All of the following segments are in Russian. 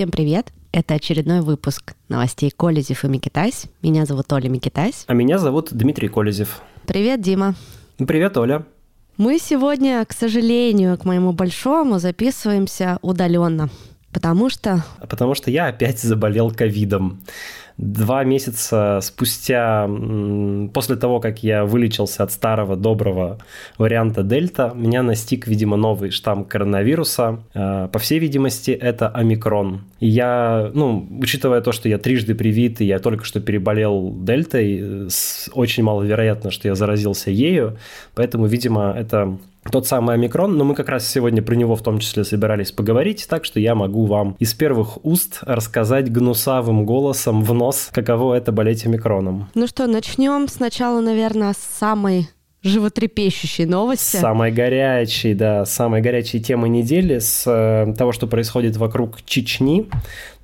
Всем привет! Это очередной выпуск новостей Колезев и Микитайс. Меня зовут Оля Микитайс. А меня зовут Дмитрий Колезев. Привет, Дима. Привет, Оля. Мы сегодня, к сожалению, к моему большому, записываемся удаленно. Потому что... Потому что я опять заболел ковидом. Два месяца спустя, после того, как я вылечился от старого доброго варианта Дельта, меня настиг, видимо, новый штамм коронавируса. Э, по всей видимости, это омикрон. И я, ну, учитывая то, что я трижды привит, и я только что переболел Дельтой, очень маловероятно, что я заразился ею, поэтому, видимо, это тот самый омикрон, но мы как раз сегодня про него в том числе собирались поговорить, так что я могу вам из первых уст рассказать гнусавым голосом в нос, каково это болеть омикроном. Ну что, начнем сначала, наверное, с самой животрепещущей новости. Самой горячей, да, самой горячей темы недели с э, того, что происходит вокруг Чечни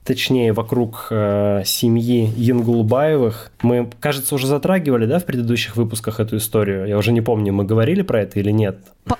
точнее, вокруг э, семьи Янгулбаевых. Мы, кажется, уже затрагивали, да, в предыдущих выпусках эту историю. Я уже не помню, мы говорили про это или нет.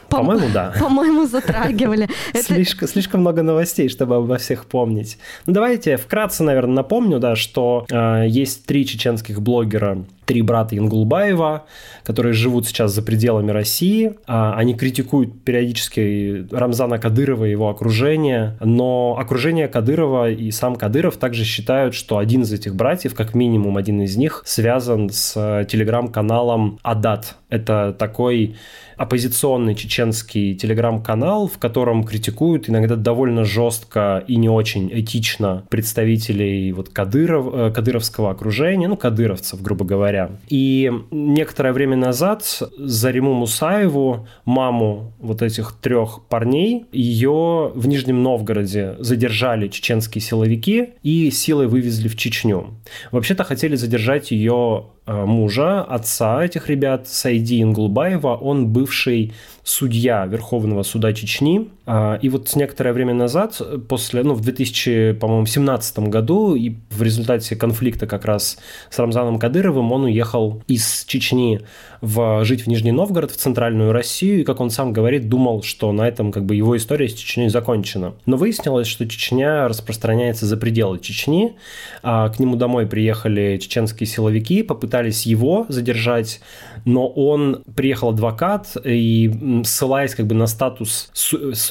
По-моему, да. По-моему, затрагивали. Слишком, слишком много новостей, чтобы обо всех помнить. Ну, давайте вкратце, наверное, напомню, да, что э, есть три чеченских блогера, три брата Янгулбаева, которые живут сейчас за пределами России. Э, они критикуют периодически Рамзана Кадырова и его окружение, но окружение Кадырова и сам Кадыров также считают, что один из этих братьев, как минимум один из них, связан с э, телеграм-каналом Адат. Это такой оппозиционный чеченский телеграм-канал, в котором критикуют иногда довольно жестко и не очень этично представителей вот Кадыров, э, кадыровского окружения, ну, кадыровцев, грубо говоря. И некоторое время назад Зариму Мусаеву, маму вот этих трех парней, ее в Нижнем Новгороде задержали чеченские силовики и силой вывезли в Чечню. Вообще-то хотели задержать ее мужа, отца этих ребят, Сайди Ингулбаева. Он бывший судья Верховного суда Чечни. А, и вот некоторое время назад, после, ну, в 2017 году, и в результате конфликта как раз с Рамзаном Кадыровым, он уехал из Чечни в, жить в Нижний Новгород, в центральную Россию, и, как он сам говорит, думал, что на этом как бы его история с Чечней закончена. Но выяснилось, что Чечня распространяется за пределы Чечни. А к нему домой приехали чеченские силовики, попытались его задержать, но он приехал адвокат и ссылаясь как бы на статус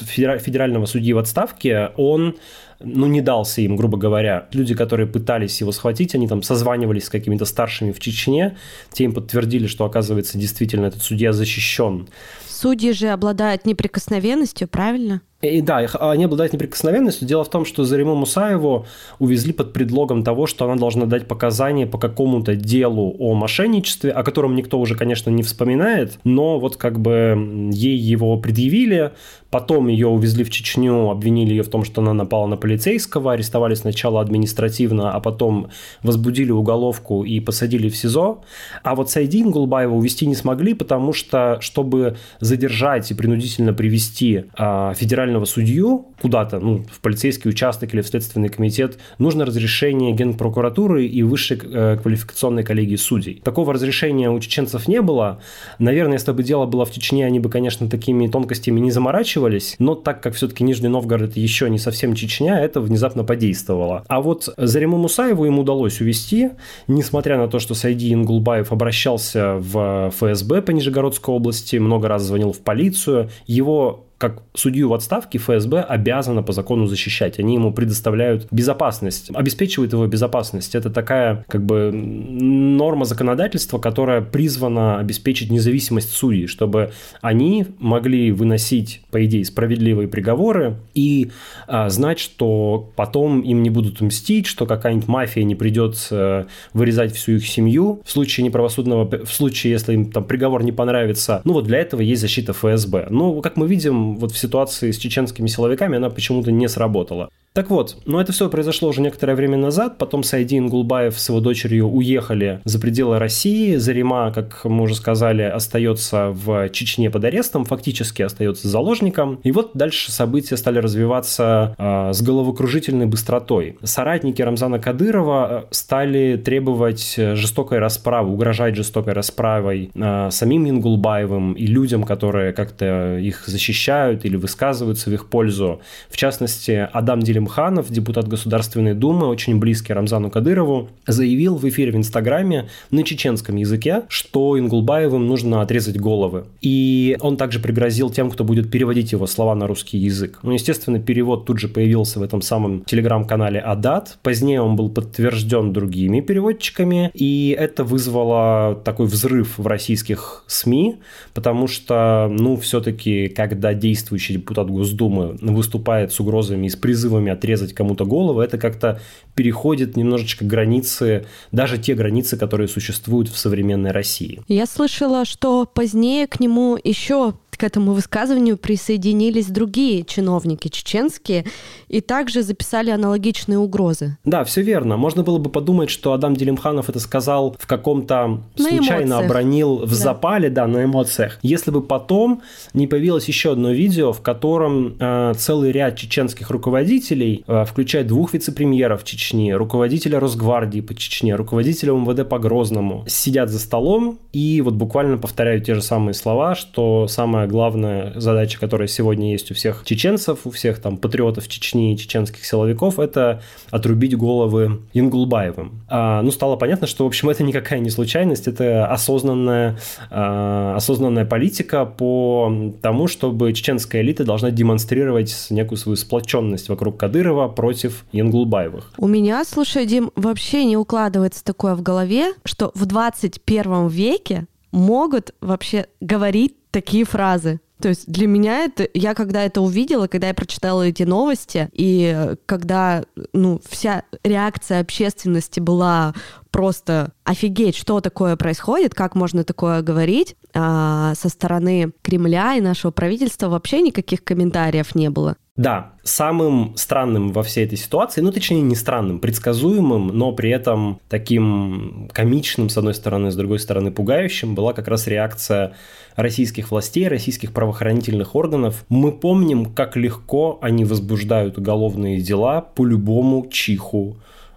федерального судьи в отставке, он ну, не дался им, грубо говоря. Люди, которые пытались его схватить, они там созванивались с какими-то старшими в Чечне, те им подтвердили, что, оказывается, действительно этот судья защищен. Судьи же обладают неприкосновенностью, правильно? И да, они обладают неприкосновенностью. Дело в том, что Зариму Мусаеву увезли под предлогом того, что она должна дать показания по какому-то делу о мошенничестве, о котором никто уже, конечно, не вспоминает, но вот как бы ей его предъявили, потом ее увезли в Чечню, обвинили ее в том, что она напала на полицейского, арестовали сначала административно, а потом возбудили уголовку и посадили в СИЗО. А вот Сайдин Гулбаева увезти не смогли, потому что, чтобы задержать и принудительно привести а, федерального федерального судью куда-то, ну, в полицейский участок или в следственный комитет, нужно разрешение генпрокуратуры и высшей э, квалификационной коллегии судей. Такого разрешения у чеченцев не было. Наверное, если бы дело было в Чечне, они бы, конечно, такими тонкостями не заморачивались, но так как все-таки Нижний Новгород еще не совсем Чечня, это внезапно подействовало. А вот Зариму Мусаеву им удалось увести, несмотря на то, что Сайди Ингулбаев обращался в ФСБ по Нижегородской области, много раз звонил в полицию, его как судью в отставке ФСБ обязана по закону защищать. Они ему предоставляют безопасность, обеспечивают его безопасность. Это такая как бы норма законодательства, которая призвана обеспечить независимость судей, чтобы они могли выносить, по идее, справедливые приговоры и а, знать, что потом им не будут мстить, что какая-нибудь мафия не придет а, вырезать всю их семью в случае неправосудного, в случае, если им там приговор не понравится. Ну вот для этого есть защита ФСБ. Но, как мы видим, вот в ситуации с чеченскими силовиками она почему-то не сработала. Так вот, но это все произошло уже некоторое время назад. Потом Сайдин Гулбаев с его дочерью уехали за пределы России. Зарима, как мы уже сказали, остается в Чечне под арестом, фактически остается заложником. И вот дальше события стали развиваться э, с головокружительной быстротой. Соратники Рамзана Кадырова э, стали требовать жестокой расправы, угрожать жестокой расправой э, самим Ингулбаевым и людям, которые как-то их защищают или высказываются в их пользу. В частности, Адам Делим Делимханов, депутат Государственной Думы, очень близкий Рамзану Кадырову, заявил в эфире в Инстаграме на чеченском языке, что Ингулбаевым нужно отрезать головы. И он также пригрозил тем, кто будет переводить его слова на русский язык. Ну, естественно, перевод тут же появился в этом самом телеграм-канале Адат. Позднее он был подтвержден другими переводчиками, и это вызвало такой взрыв в российских СМИ, потому что, ну, все-таки, когда действующий депутат Госдумы выступает с угрозами и с призывами отрезать кому-то голову, это как-то переходит немножечко границы, даже те границы, которые существуют в современной России. Я слышала, что позднее к нему еще к этому высказыванию присоединились другие чиновники чеченские и также записали аналогичные угрозы. Да, все верно. Можно было бы подумать, что Адам Делимханов это сказал в каком-то случайно эмоциях. обронил в да. запале, да, на эмоциях. Если бы потом не появилось еще одно видео, в котором э, целый ряд чеченских руководителей, э, включая двух вице-премьеров Чечни, руководителя Росгвардии по Чечне, руководителя МВД по Грозному, сидят за столом и вот буквально повторяют те же самые слова, что самое главная задача, которая сегодня есть у всех чеченцев, у всех там патриотов Чечни и чеченских силовиков, это отрубить головы Ингулбаевым. А, ну, стало понятно, что, в общем, это никакая не случайность, это осознанная, а, осознанная политика по тому, чтобы чеченская элита должна демонстрировать некую свою сплоченность вокруг Кадырова против Ингулбаевых. У меня, слушай, Дим, вообще не укладывается такое в голове, что в 21 веке могут вообще говорить такие фразы. То есть для меня это, я когда это увидела, когда я прочитала эти новости, и когда, ну, вся реакция общественности была просто офигеть, что такое происходит, как можно такое говорить, а со стороны Кремля и нашего правительства вообще никаких комментариев не было. Да, самым странным во всей этой ситуации, ну, точнее, не странным, предсказуемым, но при этом таким комичным, с одной стороны, с другой стороны, пугающим, была как раз реакция российских властей, российских правоохранительных органов. Мы помним, как легко они возбуждают уголовные дела по любому чиху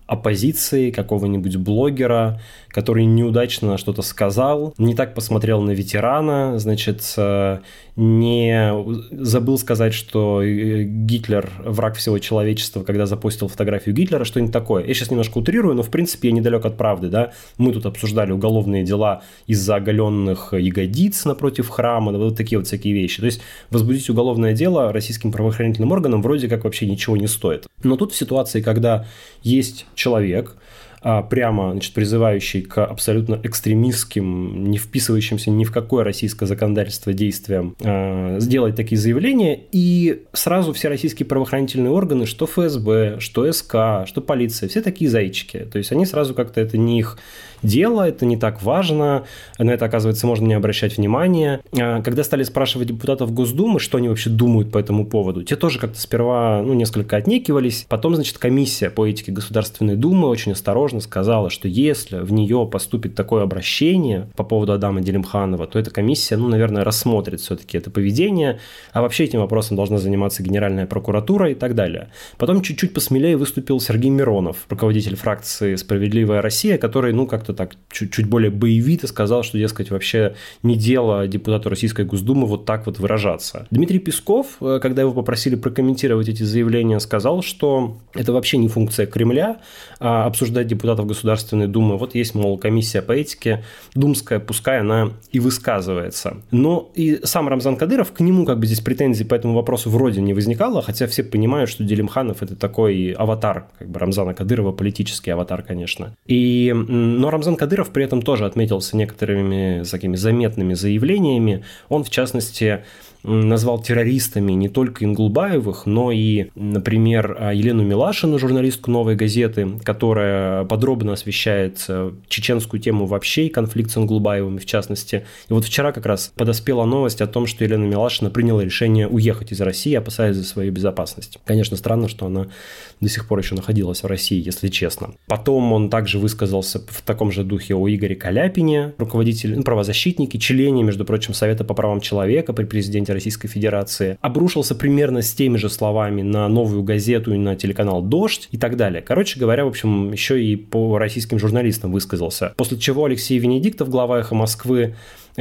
оппозиции, какого-нибудь блогера, который неудачно что-то сказал, не так посмотрел на ветерана, значит, э, не забыл сказать, что э, Гитлер враг всего человечества, когда запустил фотографию Гитлера, что-нибудь такое. Я сейчас немножко утрирую, но в принципе я недалек от правды, да. Мы тут обсуждали уголовные дела из-за оголенных ягодиц напротив храма, вот такие вот всякие вещи. То есть возбудить уголовное дело российским правоохранительным органам вроде как вообще ничего не стоит. Но тут в ситуации, когда есть человек, прямо значит, призывающий к абсолютно экстремистским, не вписывающимся ни в какое российское законодательство действиям, а, сделать такие заявления, и сразу все российские правоохранительные органы, что ФСБ, что СК, что полиция, все такие зайчики. То есть они сразу как-то это не их дело, это не так важно, на это, оказывается, можно не обращать внимания. А, когда стали спрашивать депутатов Госдумы, что они вообще думают по этому поводу, те тоже как-то сперва ну, несколько отнекивались. Потом, значит, комиссия по этике Государственной Думы очень осторожно сказала, что если в нее поступит такое обращение по поводу Адама Делимханова, то эта комиссия, ну, наверное, рассмотрит все-таки это поведение, а вообще этим вопросом должна заниматься Генеральная прокуратура и так далее. Потом чуть-чуть посмелее выступил Сергей Миронов, руководитель фракции «Справедливая Россия», который, ну, как-то так чуть-чуть более боевито сказал, что, дескать, вообще не дело депутату Российской Госдумы вот так вот выражаться. Дмитрий Песков, э, когда его попросили прокомментировать эти заявления, сказал, что это вообще не функция Кремля а обсуждать депутатов Государственной Думы. Вот есть, мол, комиссия по этике думская, пускай она и высказывается. Но и сам Рамзан Кадыров, к нему как бы здесь претензий по этому вопросу вроде не возникало, хотя все понимают, что Делимханов это такой аватар, как бы Рамзана Кадырова, политический аватар, конечно. И, но Рамзан Кадыров при этом тоже отметился некоторыми такими заметными заявлениями. Он, в частности, назвал террористами не только Ингулбаевых, но и, например, Елену Милашину, журналистку «Новой газеты», которая подробно освещает э, чеченскую тему вообще и конфликт с Ингулбаевыми в частности. И вот вчера как раз подоспела новость о том, что Елена Милашина приняла решение уехать из России, опасаясь за свою безопасность. Конечно, странно, что она до сих пор еще находилась в России, если честно. Потом он также высказался в таком же духе о Игоре Каляпине, руководитель, ну, правозащитнике, члене, между прочим, Совета по правам человека при президенте президенте Российской Федерации, обрушился примерно с теми же словами на новую газету и на телеканал «Дождь» и так далее. Короче говоря, в общем, еще и по российским журналистам высказался. После чего Алексей Венедиктов, глава «Эхо Москвы»,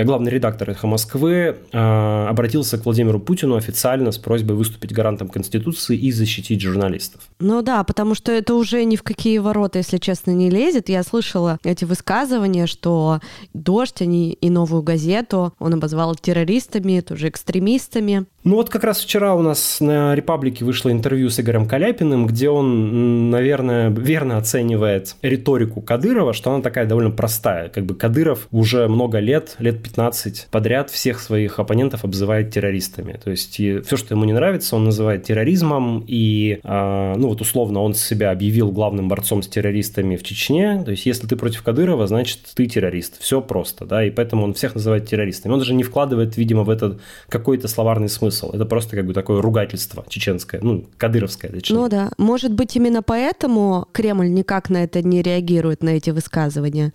главный редактор «Эхо Москвы», э, обратился к Владимиру Путину официально с просьбой выступить гарантом Конституции и защитить журналистов. Ну да, потому что это уже ни в какие ворота, если честно, не лезет. Я слышала эти высказывания, что «Дождь» они и «Новую газету» он обозвал террористами, тоже экстремистами. Ну вот как раз вчера у нас на «Репаблике» вышло интервью с Игорем Каляпиным, где он, наверное, верно оценивает риторику Кадырова, что она такая довольно простая. Как бы Кадыров уже много лет, лет 15 подряд всех своих оппонентов обзывает террористами. То есть все, что ему не нравится, он называет терроризмом. И, э, ну вот условно, он себя объявил главным борцом с террористами в Чечне. То есть если ты против Кадырова, значит ты террорист. Все просто, да, и поэтому он всех называет террористами. Он даже не вкладывает, видимо, в этот какой-то словарный смысл смысл. Это просто как бы такое ругательство чеченское, ну, кадыровское, точнее. Ну да. Может быть, именно поэтому Кремль никак на это не реагирует, на эти высказывания?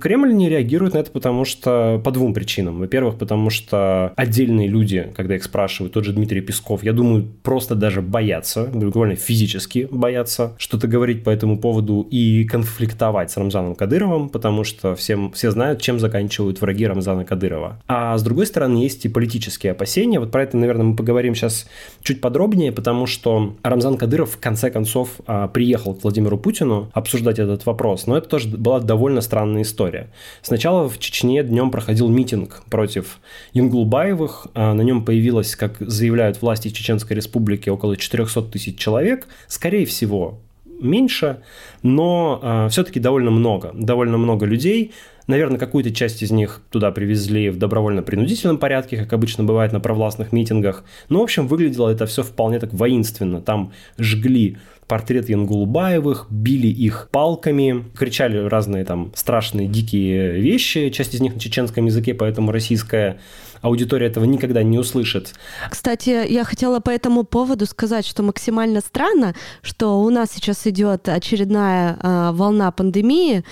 Кремль не реагирует на это, потому что по двум причинам. Во-первых, потому что отдельные люди, когда их спрашивают, тот же Дмитрий Песков, я думаю, просто даже боятся, буквально физически боятся что-то говорить по этому поводу и конфликтовать с Рамзаном Кадыровым, потому что всем, все знают, чем заканчивают враги Рамзана Кадырова. А с другой стороны, есть и политические опасения. Вот про это, наверное, наверное, мы поговорим сейчас чуть подробнее, потому что Рамзан Кадыров в конце концов а, приехал к Владимиру Путину обсуждать этот вопрос. Но это тоже была довольно странная история. Сначала в Чечне днем проходил митинг против Юнгулбаевых. А, на нем появилось, как заявляют власти Чеченской Республики, около 400 тысяч человек. Скорее всего, меньше, но э, все-таки довольно много. Довольно много людей. Наверное, какую-то часть из них туда привезли в добровольно-принудительном порядке, как обычно бывает на провластных митингах. Но, в общем, выглядело это все вполне так воинственно. Там жгли портрет Янгулбаевых, били их палками, кричали разные там страшные, дикие вещи, часть из них на чеченском языке, поэтому российская аудитория этого никогда не услышит. Кстати, я хотела по этому поводу сказать, что максимально странно, что у нас сейчас идет очередная э, волна пандемии,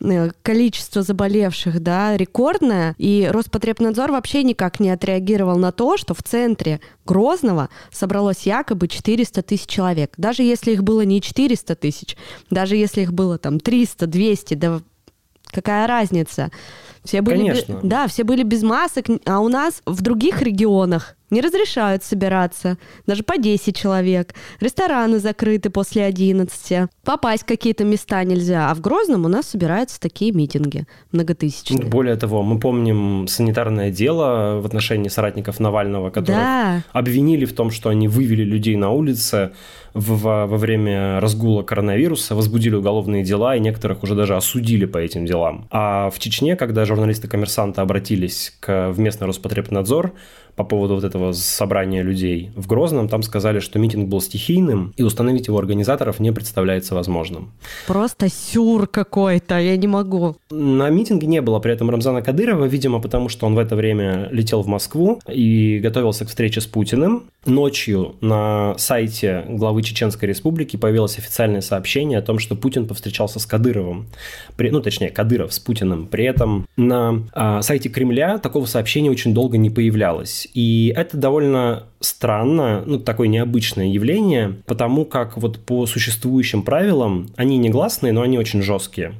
э, количество заболевших, да, рекордное, и Роспотребнадзор вообще никак не отреагировал на то, что в центре Грозного собралось якобы 400 тысяч человек. Даже если их было не 400 тысяч, даже если их было там 300, 200, да какая разница? Все были, Конечно. Да, все были без масок, а у нас в других регионах не разрешают собираться, даже по 10 человек. Рестораны закрыты после 11. Попасть в какие-то места нельзя. А в Грозном у нас собираются такие митинги многотысячные. Более того, мы помним санитарное дело в отношении соратников Навального, которых да. обвинили в том, что они вывели людей на улице в, во время разгула коронавируса, возбудили уголовные дела, и некоторых уже даже осудили по этим делам. А в Чечне, когда журналисты коммерсанта обратились к, в местный Роспотребнадзор, по поводу вот этого собрания людей в Грозном, там сказали, что митинг был стихийным, и установить его организаторов не представляется возможным. Просто сюр какой-то, я не могу. На митинге не было при этом Рамзана Кадырова, видимо, потому что он в это время летел в Москву и готовился к встрече с Путиным. Ночью на сайте главы Чеченской Республики появилось официальное сообщение о том, что Путин повстречался с Кадыровым. При, ну, точнее, Кадыров с Путиным. При этом на а, сайте Кремля такого сообщения очень долго не появлялось. И это довольно странно, ну, такое необычное явление, потому как вот по существующим правилам, они негласные, но они очень жесткие.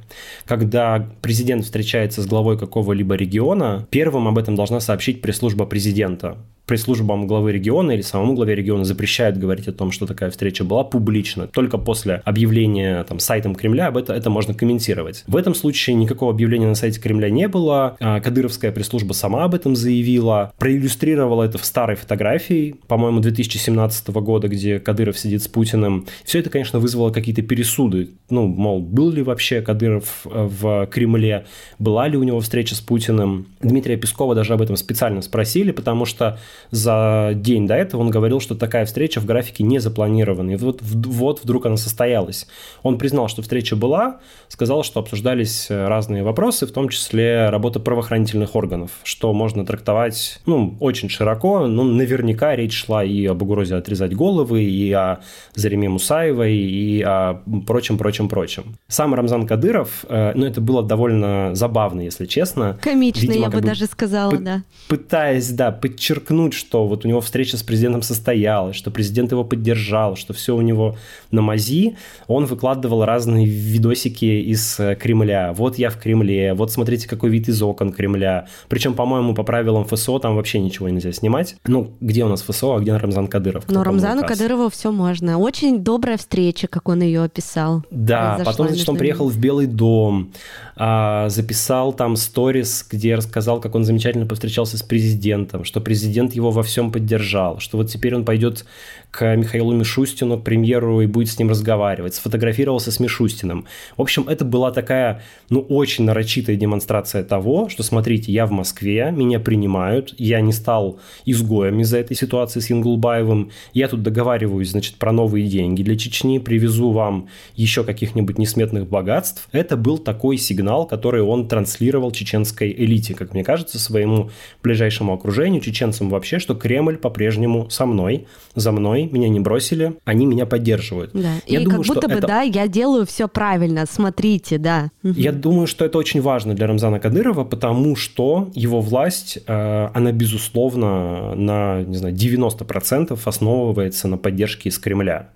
Когда президент встречается с главой какого-либо региона, первым об этом должна сообщить пресс-служба президента пресс-службам главы региона или самому главе региона запрещают говорить о том, что такая встреча была публично. Только после объявления там, сайтом Кремля об это, это можно комментировать. В этом случае никакого объявления на сайте Кремля не было. А, кадыровская пресс-служба сама об этом заявила, проиллюстрировала это в старой фотографии, по-моему, 2017 года, где Кадыров сидит с Путиным. Все это, конечно, вызвало какие-то пересуды. Ну, мол, был ли вообще Кадыров э, в Кремле, была ли у него встреча с Путиным. Дмитрия Пескова даже об этом специально спросили, потому что за день до этого он говорил, что такая встреча в графике не запланирована. И вот, вот вдруг она состоялась. Он признал, что встреча была, сказал, что обсуждались э, разные вопросы, в том числе работа правоохранительных органов, что можно трактовать ну, очень широко. Ну, наверняка речь шла и об угрозе отрезать головы, и о Зареме Мусаевой, и о прочем, прочем, прочем. Сам Рамзан Кадыров, э, ну, это было довольно забавно, если честно. Комично, Видимо, я бы даже сказала, да. Пытаясь, да, подчеркнуть что вот у него встреча с президентом состоялась, что президент его поддержал, что все у него на мази, он выкладывал разные видосики из э, Кремля. Вот я в Кремле, вот смотрите, какой вид из окон Кремля. Причем, по-моему, по правилам ФСО там вообще ничего нельзя снимать. Ну, где у нас ФСО, а где Рамзан Кадыров? Но Рамзану Кадырову все можно. Очень добрая встреча, как он ее описал. Да, потом, значит, он приехал в Белый дом, а, записал там сторис, где рассказал, как он замечательно повстречался с президентом, что президент его во всем поддержал, что вот теперь он пойдет к Михаилу Мишустину, к премьеру, и будет с ним разговаривать. Сфотографировался с Мишустиным. В общем, это была такая, ну, очень нарочитая демонстрация того, что, смотрите, я в Москве, меня принимают, я не стал изгоем из-за этой ситуации с Янгулбаевым, я тут договариваюсь, значит, про новые деньги для Чечни, привезу вам еще каких-нибудь несметных богатств. Это был такой сигнал, который он транслировал чеченской элите, как мне кажется, своему ближайшему окружению, чеченцам вообще, что Кремль по-прежнему со мной, за мной, мной, меня не бросили, они меня поддерживают. Да. Я и думаю, как будто бы, это... да, я делаю все правильно, смотрите, да. Я думаю, что это очень важно для Рамзана Кадырова, потому что его власть, э, она, безусловно, на, не знаю, 90% основывается на поддержке из Кремля.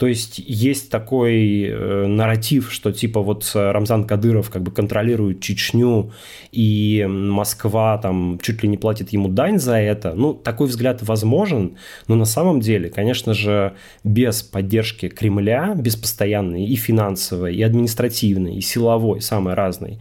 То есть есть такой э, нарратив, что типа вот Рамзан Кадыров как бы контролирует Чечню, и Москва там чуть ли не платит ему дань за это. Ну, такой взгляд возможен, но на самом деле, конечно же, без поддержки Кремля, без постоянной и финансовой, и административной, и силовой, самой разной,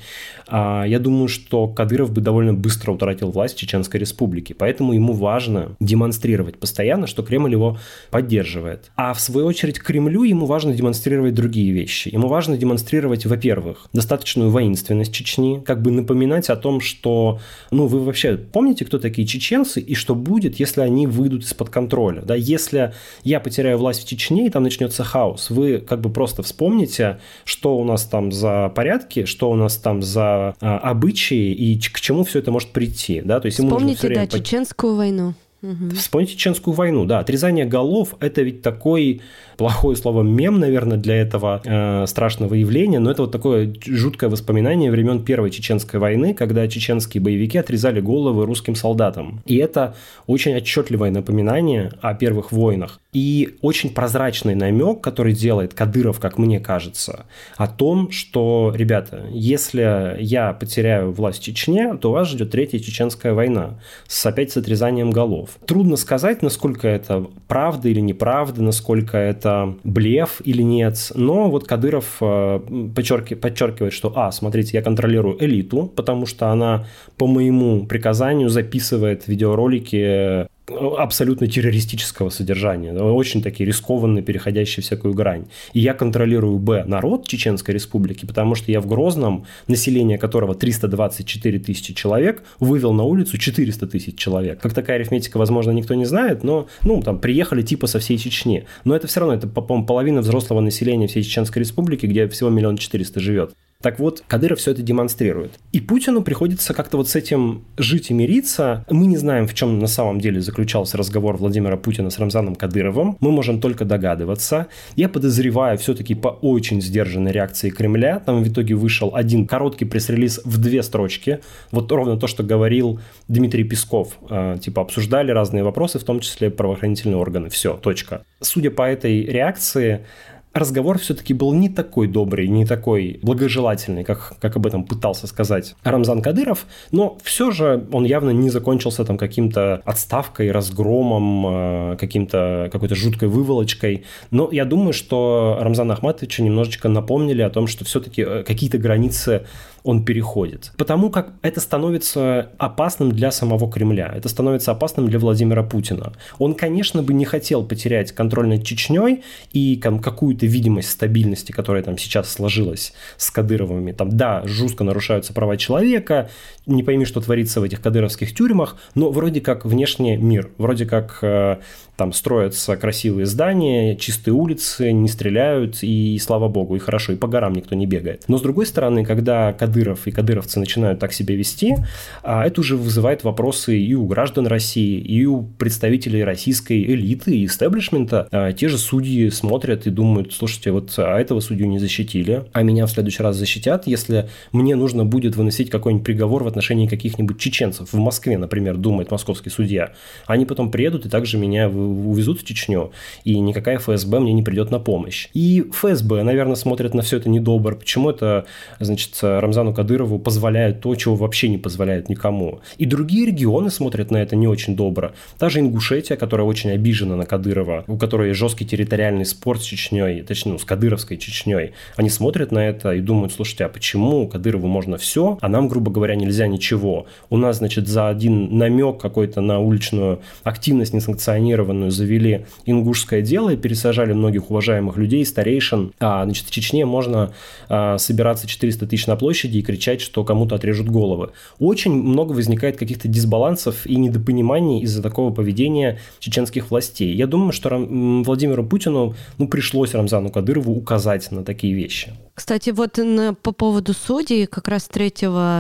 э, я думаю, что Кадыров бы довольно быстро утратил власть в Чеченской Республике. Поэтому ему важно демонстрировать постоянно, что Кремль его поддерживает. А в свою очередь Кремлю ему важно демонстрировать другие вещи. Ему важно демонстрировать, во-первых, достаточную воинственность Чечни, как бы напоминать о том, что, ну, вы вообще помните, кто такие чеченцы и что будет, если они выйдут из-под контроля, да, если я потеряю власть в Чечне и там начнется хаос, вы как бы просто вспомните, что у нас там за порядки, что у нас там за а, обычаи и к чему все это может прийти, да, то есть ему Вспомните, да, время... чеченскую войну. Угу. Вспомните Чеченскую войну, да, отрезание голов – это ведь такой плохое слово мем, наверное, для этого э, страшного явления, но это вот такое жуткое воспоминание времен Первой Чеченской войны, когда чеченские боевики отрезали головы русским солдатам. И это очень отчетливое напоминание о первых войнах. И очень прозрачный намек, который делает Кадыров, как мне кажется, о том, что, ребята, если я потеряю власть в Чечне, то вас ждет Третья Чеченская война с опять с отрезанием голов. Трудно сказать, насколько это правда или неправда, насколько это блеф или нет. Но вот Кадыров э, подчеркивает, что, а, смотрите, я контролирую элиту, потому что она по моему приказанию записывает видеоролики абсолютно террористического содержания, очень такие рискованные, переходящие всякую грань. И я контролирую, б, народ Чеченской Республики, потому что я в Грозном, население которого 324 тысячи человек, вывел на улицу 400 тысяч человек. Как такая арифметика, возможно, никто не знает, но, ну, там, приехали типа со всей Чечни. Но это все равно, это, по-моему, половина взрослого населения всей Чеченской Республики, где всего миллион четыреста живет. Так вот, Кадыров все это демонстрирует. И Путину приходится как-то вот с этим жить и мириться. Мы не знаем, в чем на самом деле заключался разговор Владимира Путина с Рамзаном Кадыровым. Мы можем только догадываться. Я подозреваю все-таки по очень сдержанной реакции Кремля. Там в итоге вышел один короткий пресс-релиз в две строчки. Вот ровно то, что говорил Дмитрий Песков. Э, типа обсуждали разные вопросы, в том числе правоохранительные органы. Все, точка. Судя по этой реакции, разговор все-таки был не такой добрый, не такой благожелательный, как, как об этом пытался сказать Рамзан Кадыров, но все же он явно не закончился там каким-то отставкой, разгромом, э, каким-то какой-то жуткой выволочкой. Но я думаю, что Рамзана Ахматовича немножечко напомнили о том, что все-таки э, какие-то границы он переходит. Потому как это становится опасным для самого Кремля, это становится опасным для Владимира Путина. Он, конечно, бы не хотел потерять контроль над Чечней и какую-то видимость стабильности, которая там сейчас сложилась с Кадыровыми. Там, да, жестко нарушаются права человека, не пойми, что творится в этих кадыровских тюрьмах, но вроде как внешне мир, вроде как э, там строятся красивые здания, чистые улицы, не стреляют, и слава богу, и хорошо, и по горам никто не бегает. Но с другой стороны, когда Кадыров и кадыровцы начинают так себя вести, а это уже вызывает вопросы и у граждан России, и у представителей российской элиты и истеблишмента. А те же судьи смотрят и думают, слушайте, вот а этого судью не защитили, а меня в следующий раз защитят, если мне нужно будет выносить какой-нибудь приговор в каких-нибудь чеченцев. В Москве, например, думает московский судья. Они потом приедут и также меня увезут в Чечню, и никакая ФСБ мне не придет на помощь. И ФСБ, наверное, смотрят на все это недобро. Почему это, значит, Рамзану Кадырову позволяют то, чего вообще не позволяют никому. И другие регионы смотрят на это не очень добро. Та же Ингушетия, которая очень обижена на Кадырова, у которой жесткий территориальный спор с Чечней, точнее, ну, с Кадыровской Чечней, они смотрят на это и думают, слушайте, а почему Кадырову можно все, а нам, грубо говоря, нельзя ничего? У нас, значит, за один намек какой-то на уличную активность несанкционированную завели ингушское дело и пересажали многих уважаемых людей, старейшин. А, значит, в Чечне можно а, собираться 400 тысяч на площади и кричать, что кому-то отрежут головы. Очень много возникает каких-то дисбалансов и недопониманий из-за такого поведения чеченских властей. Я думаю, что Владимиру Путину ну, пришлось Рамзану Кадырову указать на такие вещи. Кстати, вот по поводу судей, как раз 3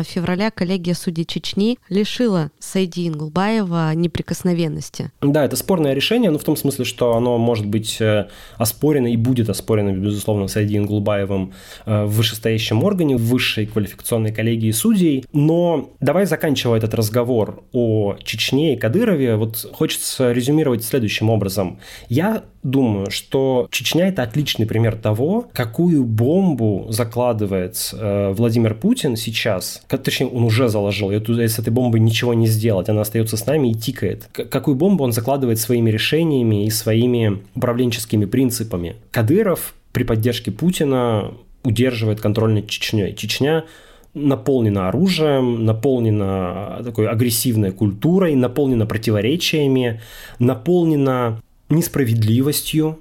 февраля коллегия судей Чечни лишила Сайди Ингулбаева неприкосновенности. Да, это спорное решение, но в том смысле, что оно может быть э, оспорено и будет оспорено, безусловно, Сайди Ингулбаевым э, в вышестоящем органе, в высшей квалификационной коллегии судей. Но давай заканчивая этот разговор о Чечне и Кадырове, вот хочется резюмировать следующим образом. Я думаю, что Чечня – это отличный пример того, какую бомбу закладывает э, Владимир Путин сейчас, как, точнее, он уже заложил, и с этой бомбой ничего не сделать, она остается с нами и тикает. какую бомбу он закладывает своими решениями и своими управленческими принципами. Кадыров при поддержке Путина удерживает контроль над Чечней. Чечня наполнена оружием, наполнена такой агрессивной культурой, наполнена противоречиями, наполнена несправедливостью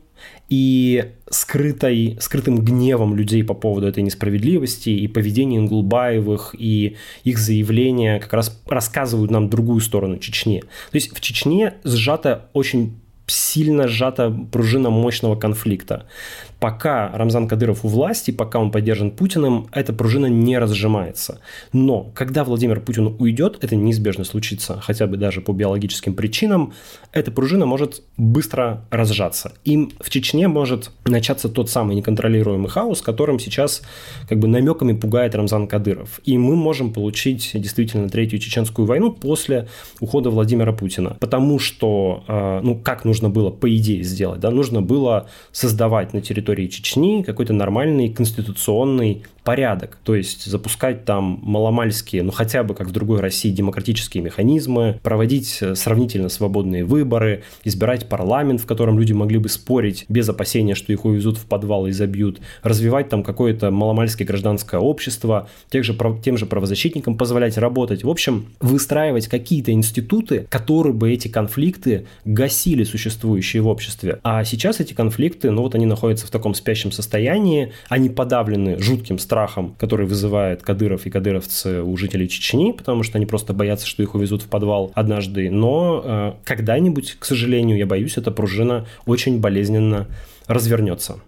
и скрытой, скрытым гневом людей по поводу этой несправедливости и поведения Ингулбаевых и их заявления как раз рассказывают нам другую сторону Чечни. То есть в Чечне сжата очень сильно сжата пружина мощного конфликта пока Рамзан Кадыров у власти, пока он поддержан Путиным, эта пружина не разжимается. Но когда Владимир Путин уйдет, это неизбежно случится, хотя бы даже по биологическим причинам, эта пружина может быстро разжаться. Им в Чечне может начаться тот самый неконтролируемый хаос, которым сейчас как бы намеками пугает Рамзан Кадыров. И мы можем получить действительно третью чеченскую войну после ухода Владимира Путина. Потому что, э, ну, как нужно было, по идее, сделать, да, нужно было создавать на территории территории Чечни какой-то нормальный конституционный порядок. То есть запускать там маломальские, ну хотя бы как в другой России, демократические механизмы, проводить э, сравнительно свободные выборы, избирать парламент, в котором люди могли бы спорить без опасения, что их увезут в подвал и забьют, развивать там какое-то маломальское гражданское общество, тех же, тем же правозащитникам позволять работать. В общем, выстраивать какие-то институты, которые бы эти конфликты гасили существующие в обществе. А сейчас эти конфликты, ну вот они находятся в таком спящем состоянии, они подавлены жутким страхом, который вызывает Кадыров и кадыровцы у жителей Чечни, потому что они просто боятся, что их увезут в подвал однажды. Но э, когда-нибудь, к сожалению, я боюсь, эта пружина очень болезненно развернется.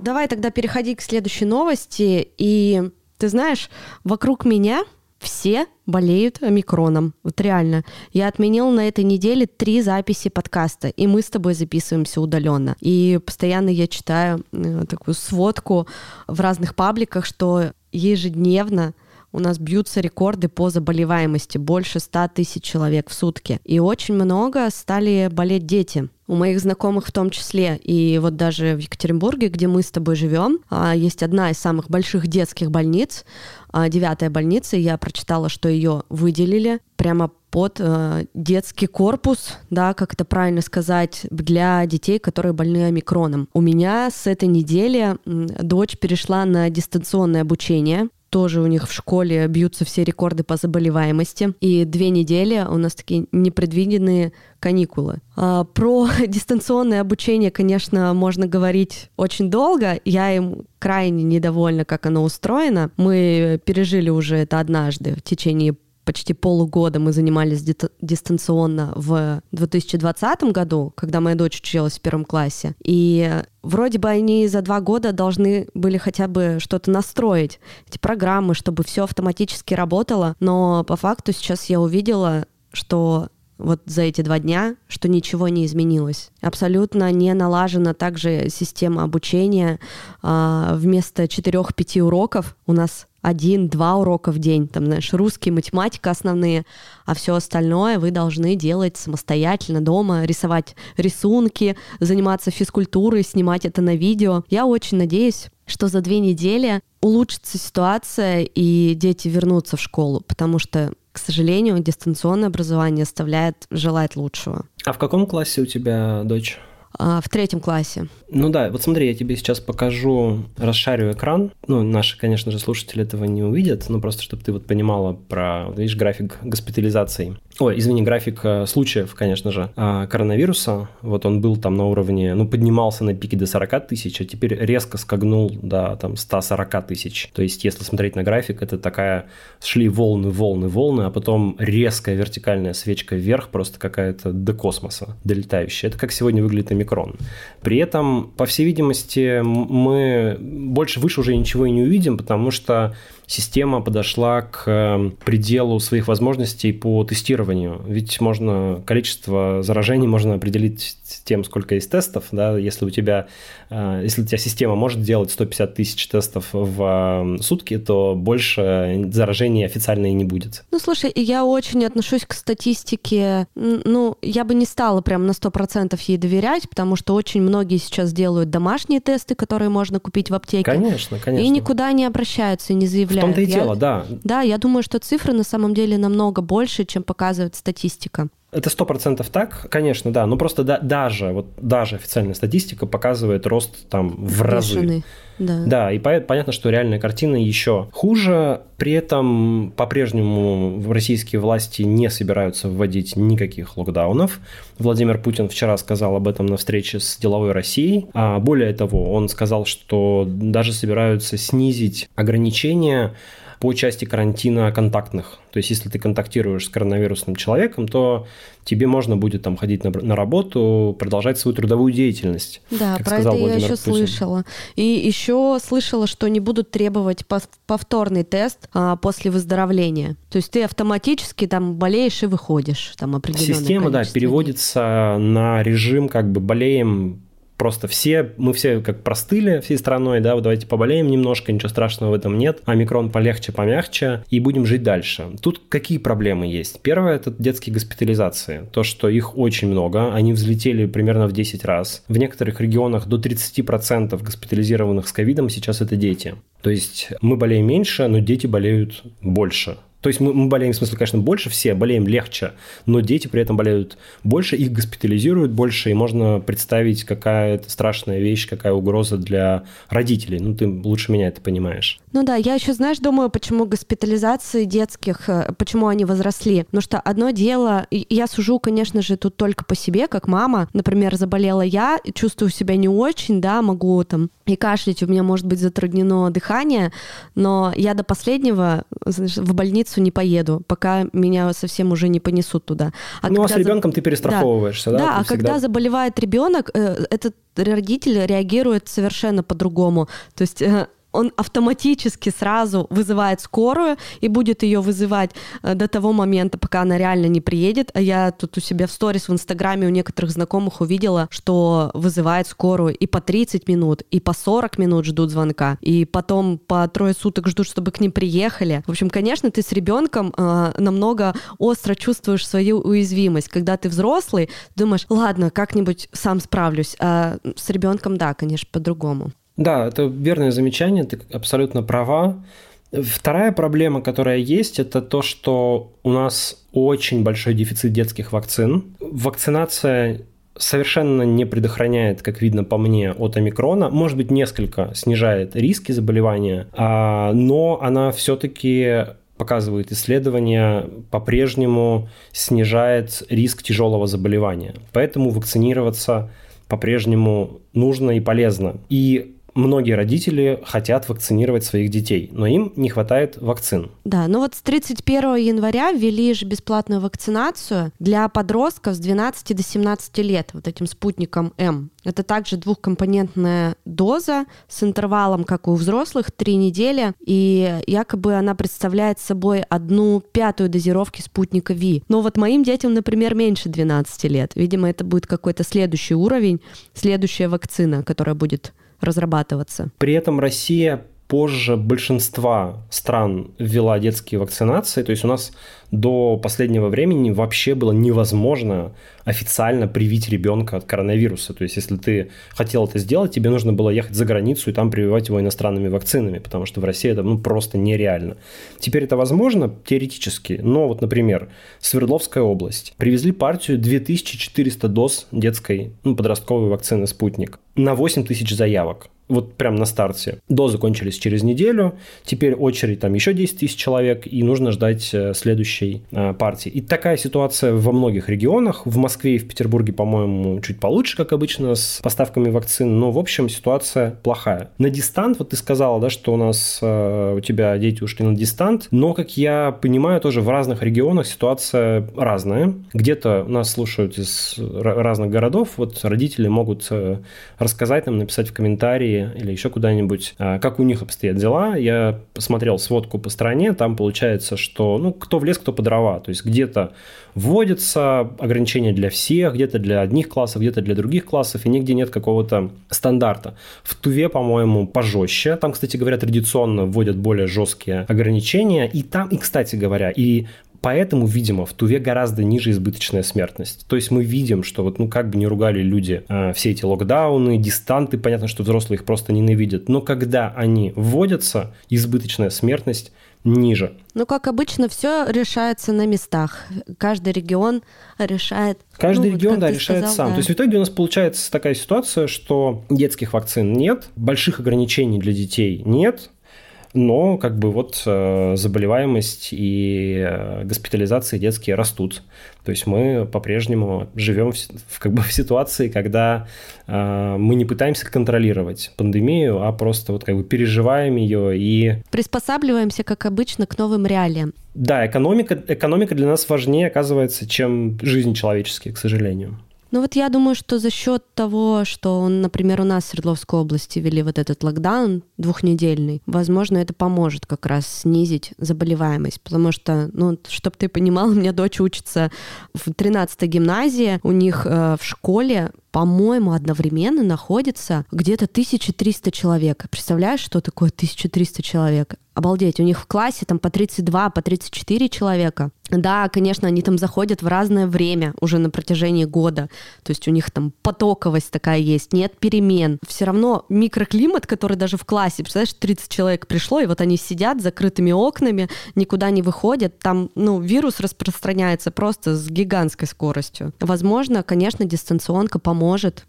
Давай тогда переходи к следующей новости. И ты знаешь, вокруг меня все болеют омикроном. Вот реально. Я отменил на этой неделе три записи подкаста, и мы с тобой записываемся удаленно. И постоянно я читаю э, такую сводку в разных пабликах, что ежедневно у нас бьются рекорды по заболеваемости, больше 100 тысяч человек в сутки. И очень много стали болеть дети. У моих знакомых в том числе. И вот даже в Екатеринбурге, где мы с тобой живем, а, есть одна из самых больших детских больниц, а, девятая больница. Я прочитала, что ее выделили прямо под э, детский корпус, да, как это правильно сказать, для детей, которые больны омикроном. У меня с этой недели дочь перешла на дистанционное обучение тоже у них в школе бьются все рекорды по заболеваемости. И две недели у нас такие непредвиденные каникулы. А, про дистанционное обучение, конечно, можно говорить очень долго. Я им крайне недовольна, как оно устроено. Мы пережили уже это однажды в течение почти полугода мы занимались дистанционно в 2020 году, когда моя дочь училась в первом классе. И вроде бы они за два года должны были хотя бы что-то настроить, эти программы, чтобы все автоматически работало. Но по факту сейчас я увидела, что вот за эти два дня, что ничего не изменилось. Абсолютно не налажена также система обучения. А, вместо четырех-пяти уроков у нас один-два урока в день, там, знаешь, русский, математика основные, а все остальное вы должны делать самостоятельно дома, рисовать рисунки, заниматься физкультурой, снимать это на видео. Я очень надеюсь, что за две недели улучшится ситуация и дети вернутся в школу, потому что к сожалению, дистанционное образование оставляет желать лучшего. А в каком классе у тебя дочь? А, в третьем классе. Ну да, вот смотри, я тебе сейчас покажу, расшарю экран. Ну, наши, конечно же, слушатели этого не увидят, но просто чтобы ты вот понимала про, видишь, график госпитализации. Ой, извини, график э, случаев, конечно же, а, коронавируса. Вот он был там на уровне, ну, поднимался на пике до 40 тысяч, а теперь резко скогнул до там 140 тысяч. То есть, если смотреть на график, это такая, шли волны, волны, волны, а потом резкая вертикальная свечка вверх, просто какая-то до космоса долетающая. Это как сегодня выглядит омикрон. При этом, по всей видимости, мы больше выше уже ничего и не увидим, потому что система подошла к эм, пределу своих возможностей по тестированию. Ведь можно количество заражений можно определить тем, сколько есть тестов. Да? Если у тебя, э, если у тебя система может делать 150 тысяч тестов в эм, сутки, то больше заражений официально и не будет. Ну, слушай, я очень отношусь к статистике. Ну, я бы не стала прям на 100% ей доверять, потому что очень многие сейчас делают домашние тесты, которые можно купить в аптеке. Конечно, конечно. И никуда не обращаются и не заявляют том-то и дело, да. Да, я думаю, что цифры на самом деле намного больше, чем показывает статистика. Это сто процентов так, конечно, да, но просто да, даже, вот даже официальная статистика показывает рост там в разы. Да. да, и по- понятно, что реальная картина еще хуже. При этом по-прежнему российские власти не собираются вводить никаких локдаунов. Владимир Путин вчера сказал об этом на встрече с деловой Россией. А более того, он сказал, что даже собираются снизить ограничения по части карантина контактных. То есть, если ты контактируешь с коронавирусным человеком, то тебе можно будет там ходить на, на работу, продолжать свою трудовую деятельность. Да, про это Владимир я еще Путин. слышала. И еще слышала, что не будут требовать повторный тест а, после выздоровления. То есть ты автоматически там болеешь и выходишь там определенное Система, да, переводится на режим как бы болеем просто все, мы все как простыли всей страной, да, вот давайте поболеем немножко, ничего страшного в этом нет, а микрон полегче, помягче, и будем жить дальше. Тут какие проблемы есть? Первое – это детские госпитализации. То, что их очень много, они взлетели примерно в 10 раз. В некоторых регионах до 30% госпитализированных с ковидом сейчас это дети. То есть мы болеем меньше, но дети болеют больше. То есть мы, мы болеем, в смысле, конечно, больше все, болеем легче, но дети при этом болеют больше, их госпитализируют больше, и можно представить, какая это страшная вещь, какая угроза для родителей. Ну, ты лучше меня это понимаешь. Ну да, я еще, знаешь, думаю, почему госпитализации детских, э, почему они возросли. Потому что одно дело, я сужу, конечно же, тут только по себе, как мама. Например, заболела я, чувствую себя не очень, да, могу там и кашлять, у меня может быть затруднено дыхание, но я до последнего в больницу не поеду, пока меня совсем уже не понесут туда. А ну а с ребенком за... ты перестраховываешься, да? Да, да а всегда... когда заболевает ребенок, э, этот родитель реагирует совершенно по-другому. То есть э, он автоматически сразу вызывает скорую и будет ее вызывать э, до того момента, пока она реально не приедет. А я тут у себя в сторис в Инстаграме у некоторых знакомых увидела, что вызывает скорую и по 30 минут, и по 40 минут ждут звонка, и потом по трое суток ждут, чтобы к ним приехали. В общем, конечно, ты с ребенком э, намного остро чувствуешь свою уязвимость. Когда ты взрослый, думаешь, ладно, как-нибудь сам справлюсь. А с ребенком, да, конечно, по-другому. Да, это верное замечание, ты абсолютно права. Вторая проблема, которая есть, это то, что у нас очень большой дефицит детских вакцин. Вакцинация совершенно не предохраняет, как видно по мне, от омикрона. Может быть, несколько снижает риски заболевания, а, но она все-таки показывают исследования, по-прежнему снижает риск тяжелого заболевания. Поэтому вакцинироваться по-прежнему нужно и полезно. И многие родители хотят вакцинировать своих детей, но им не хватает вакцин. Да, ну вот с 31 января ввели же бесплатную вакцинацию для подростков с 12 до 17 лет вот этим спутником М. Это также двухкомпонентная доза с интервалом, как у взрослых, три недели, и якобы она представляет собой одну пятую дозировки спутника Ви. Но вот моим детям, например, меньше 12 лет. Видимо, это будет какой-то следующий уровень, следующая вакцина, которая будет разрабатываться. При этом Россия позже большинства стран ввела детские вакцинации. То есть у нас до последнего времени вообще было невозможно официально привить ребенка от коронавируса. То есть если ты хотел это сделать, тебе нужно было ехать за границу и там прививать его иностранными вакцинами, потому что в России это ну, просто нереально. Теперь это возможно теоретически, но вот, например, Свердловская область привезли партию 2400 доз детской ну, подростковой вакцины «Спутник» на 8 тысяч заявок вот прям на старте. Дозы кончились через неделю, теперь очередь там еще 10 тысяч человек, и нужно ждать э, следующей э, партии. И такая ситуация во многих регионах. В Москве и в Петербурге, по-моему, чуть получше, как обычно, с поставками вакцин, но, в общем, ситуация плохая. На дистант, вот ты сказала, да, что у нас, э, у тебя дети ушли на дистант, но, как я понимаю, тоже в разных регионах ситуация разная. Где-то нас слушают из разных городов, вот родители могут рассказать нам, написать в комментарии, или еще куда-нибудь, а, как у них обстоят дела. Я посмотрел сводку по стране, там получается, что ну, кто в лес, кто по дрова. То есть где-то вводятся ограничения для всех, где-то для одних классов, где-то для других классов, и нигде нет какого-то стандарта. В Туве, по-моему, пожестче. Там, кстати говоря, традиционно вводят более жесткие ограничения. И там, и, кстати говоря, и Поэтому, видимо, в Туве гораздо ниже избыточная смертность. То есть мы видим, что вот, ну, как бы не ругали люди э, все эти локдауны, дистанты, понятно, что взрослые их просто ненавидят, но когда они вводятся, избыточная смертность ниже. Ну, как обычно, все решается на местах. Каждый регион решает. Каждый ну, регион, вот, да, решает сказал, сам. Да. То есть в итоге у нас получается такая ситуация, что детских вакцин нет, больших ограничений для детей нет, но как бы вот э, заболеваемость и э, госпитализации детские растут. То есть мы по-прежнему живем в, в, как бы в ситуации, когда э, мы не пытаемся контролировать пандемию, а просто вот как бы переживаем ее и... Приспосабливаемся, как обычно, к новым реалиям. Да, экономика, экономика для нас важнее, оказывается, чем жизнь человеческие, к сожалению. Ну вот я думаю, что за счет того, что, например, у нас в Свердловской области ввели вот этот локдаун двухнедельный, возможно, это поможет как раз снизить заболеваемость, потому что, ну, чтобы ты понимал, у меня дочь учится в 13-й гимназии, у них э, в школе по-моему, одновременно находится где-то 1300 человек. Представляешь, что такое 1300 человек? Обалдеть, у них в классе там по 32, по 34 человека. Да, конечно, они там заходят в разное время уже на протяжении года. То есть у них там потоковость такая есть, нет перемен. Все равно микроклимат, который даже в классе, представляешь, 30 человек пришло, и вот они сидят с закрытыми окнами, никуда не выходят. Там, ну, вирус распространяется просто с гигантской скоростью. Возможно, конечно, дистанционка поможет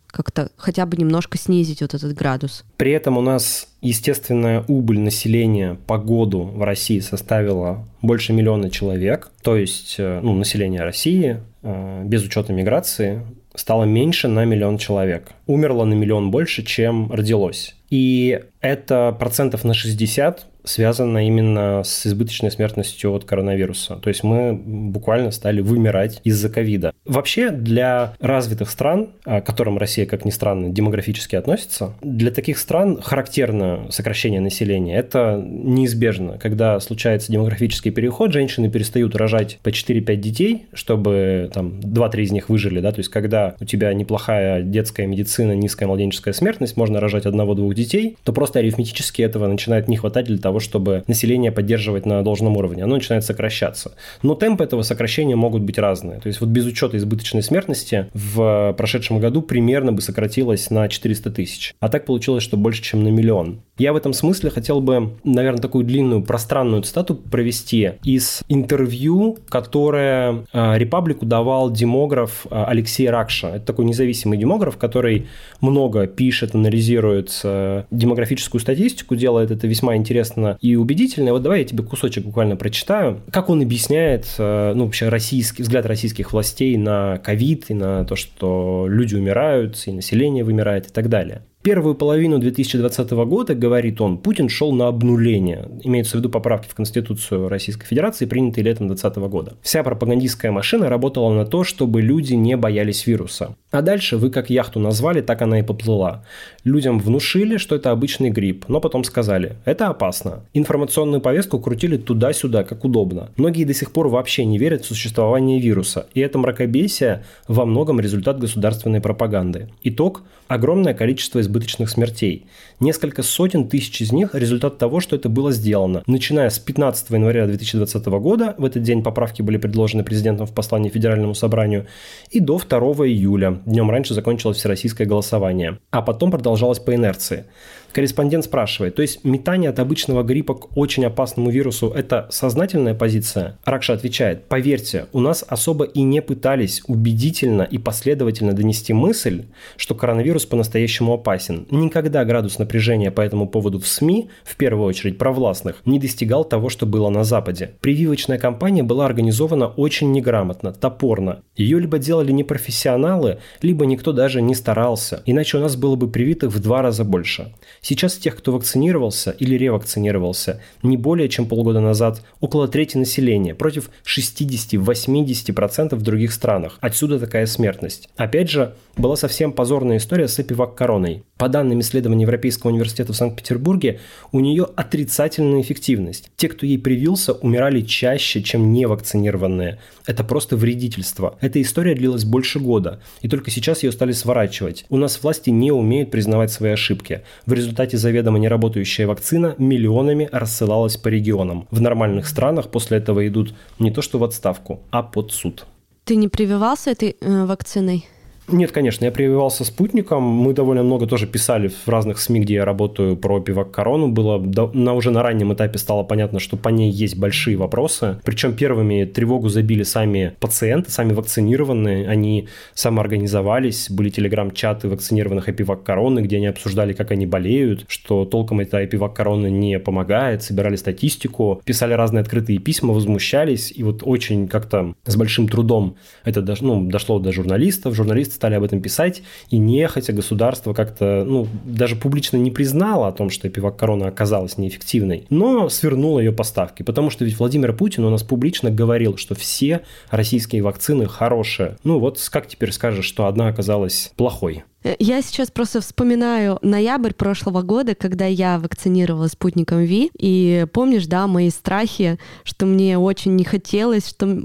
как-то хотя бы немножко снизить вот этот градус. При этом у нас естественная убыль населения по году в России составила больше миллиона человек, то есть э, ну, население России э, без учета миграции стало меньше на миллион человек. Умерло на миллион больше, чем родилось. И это процентов на 60 связано именно с избыточной смертностью от коронавируса. То есть мы буквально стали вымирать из-за ковида. Вообще для развитых стран, к которым Россия, как ни странно, демографически относится, для таких стран характерно сокращение населения. Это неизбежно. Когда случается демографический переход, женщины перестают рожать по 4-5 детей, чтобы там 2-3 из них выжили. Да? То есть когда у тебя неплохая детская медицина, низкая младенческая смертность, можно рожать одного-двух детей, то просто арифметически этого начинает не хватать для того, того, чтобы население поддерживать на должном уровне. Оно начинает сокращаться. Но темпы этого сокращения могут быть разные. То есть вот без учета избыточной смертности в прошедшем году примерно бы сократилось на 400 тысяч. А так получилось, что больше, чем на миллион. Я в этом смысле хотел бы, наверное, такую длинную пространную цитату провести из интервью, которое а, Репаблику давал демограф а, Алексей Ракша. Это такой независимый демограф, который много пишет, анализирует а, демографическую статистику, делает это весьма интересно понятно и убедительно. Вот давай я тебе кусочек буквально прочитаю. Как он объясняет, э, ну, вообще российский, взгляд российских властей на ковид и на то, что люди умирают, и население вымирает и так далее. Первую половину 2020 года, говорит он, Путин шел на обнуление. Имеется в виду поправки в Конституцию Российской Федерации, принятые летом 2020 года. Вся пропагандистская машина работала на то, чтобы люди не боялись вируса. А дальше вы как яхту назвали, так она и поплыла. Людям внушили, что это обычный грипп, но потом сказали, это опасно. Информационную повестку крутили туда-сюда, как удобно. Многие до сих пор вообще не верят в существование вируса, и это мракобесие во многом результат государственной пропаганды. Итог – огромное количество избыточных смертей. Несколько сотен тысяч из них – результат того, что это было сделано. Начиная с 15 января 2020 года, в этот день поправки были предложены президентом в послании Федеральному собранию, и до 2 июля, днем раньше закончилось всероссийское голосование, а потом продолжалось по инерции. Корреспондент спрашивает, то есть метание от обычного гриппа к очень опасному вирусу – это сознательная позиция? Ракша отвечает, поверьте, у нас особо и не пытались убедительно и последовательно донести мысль, что коронавирус по-настоящему опасен. Никогда градус напряжения по этому поводу в СМИ, в первую очередь провластных, не достигал того, что было на Западе. Прививочная кампания была организована очень неграмотно, топорно. Ее либо делали непрофессионалы, либо никто даже не старался, иначе у нас было бы привитых в два раза больше. Сейчас тех, кто вакцинировался или ревакцинировался, не более чем полгода назад, около трети населения, против 60-80% в других странах. Отсюда такая смертность. Опять же, была совсем позорная история с эпивак-короной. По данным исследований Европейского университета в Санкт-Петербурге, у нее отрицательная эффективность. Те, кто ей привился, умирали чаще, чем невакцинированные. Это просто вредительство. Эта история длилась больше года, и только сейчас ее стали сворачивать. У нас власти не умеют признавать свои ошибки. В результате заведомо неработающая вакцина миллионами рассылалась по регионам. В нормальных странах после этого идут не то что в отставку, а под суд. Ты не прививался этой э, вакциной? Нет, конечно, я прививался спутником. Мы довольно много тоже писали в разных СМИ, где я работаю про пивак корону. Было на, уже на раннем этапе стало понятно, что по ней есть большие вопросы. Причем первыми тревогу забили сами пациенты, сами вакцинированные. Они самоорганизовались, были телеграм-чаты вакцинированных эпивак короны, где они обсуждали, как они болеют, что толком эта эпивак короны не помогает, собирали статистику, писали разные открытые письма, возмущались. И вот очень как-то с большим трудом это ну, дошло до журналистов. Журналисты стали об этом писать, и нехотя государство как-то, ну, даже публично не признало о том, что эпивак корона оказалась неэффективной, но свернуло ее поставки, потому что ведь Владимир Путин у нас публично говорил, что все российские вакцины хорошие. Ну вот как теперь скажешь, что одна оказалась плохой? Я сейчас просто вспоминаю ноябрь прошлого года, когда я вакцинировалась спутником Ви, и помнишь, да, мои страхи, что мне очень не хотелось, что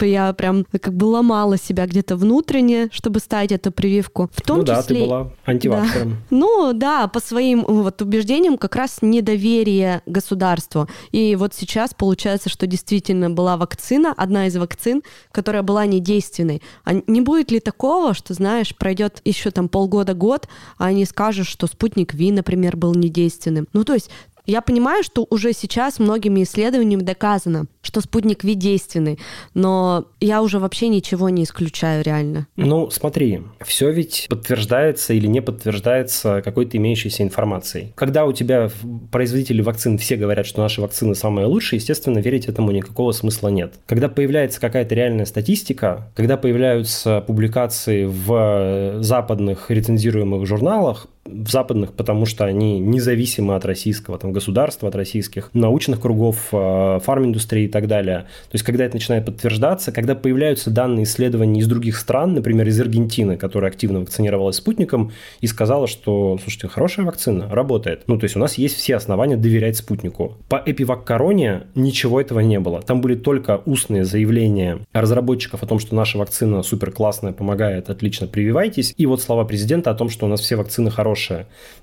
я прям как бы ломала себя где-то внутренне, чтобы ставить эту прививку. В том ну да, числе... ты была антиваксером. Да. Ну да, по своим вот убеждениям как раз недоверие государству. И вот сейчас получается, что действительно была вакцина, одна из вакцин, которая была недейственной. А не будет ли такого, что, знаешь, пройдет еще там пол полгода-год, а не скажешь, что спутник Ви, например, был недейственным. Ну, то есть я понимаю, что уже сейчас многими исследованиями доказано, что спутник Ви действенный, но я уже вообще ничего не исключаю реально. Ну, смотри, все ведь подтверждается или не подтверждается какой-то имеющейся информацией. Когда у тебя производители вакцин все говорят, что наши вакцины самые лучшие, естественно, верить этому никакого смысла нет. Когда появляется какая-то реальная статистика, когда появляются публикации в западных рецензируемых журналах, в западных, потому что они независимы от российского там, государства, от российских научных кругов, э, фарм-индустрии и так далее. То есть, когда это начинает подтверждаться, когда появляются данные исследований из других стран, например, из Аргентины, которая активно вакцинировалась спутником, и сказала, что, слушайте, хорошая вакцина, работает. Ну, то есть, у нас есть все основания доверять спутнику. По эпивак-короне ничего этого не было. Там были только устные заявления разработчиков о том, что наша вакцина супер классная, помогает, отлично, прививайтесь. И вот слова президента о том, что у нас все вакцины хорошие,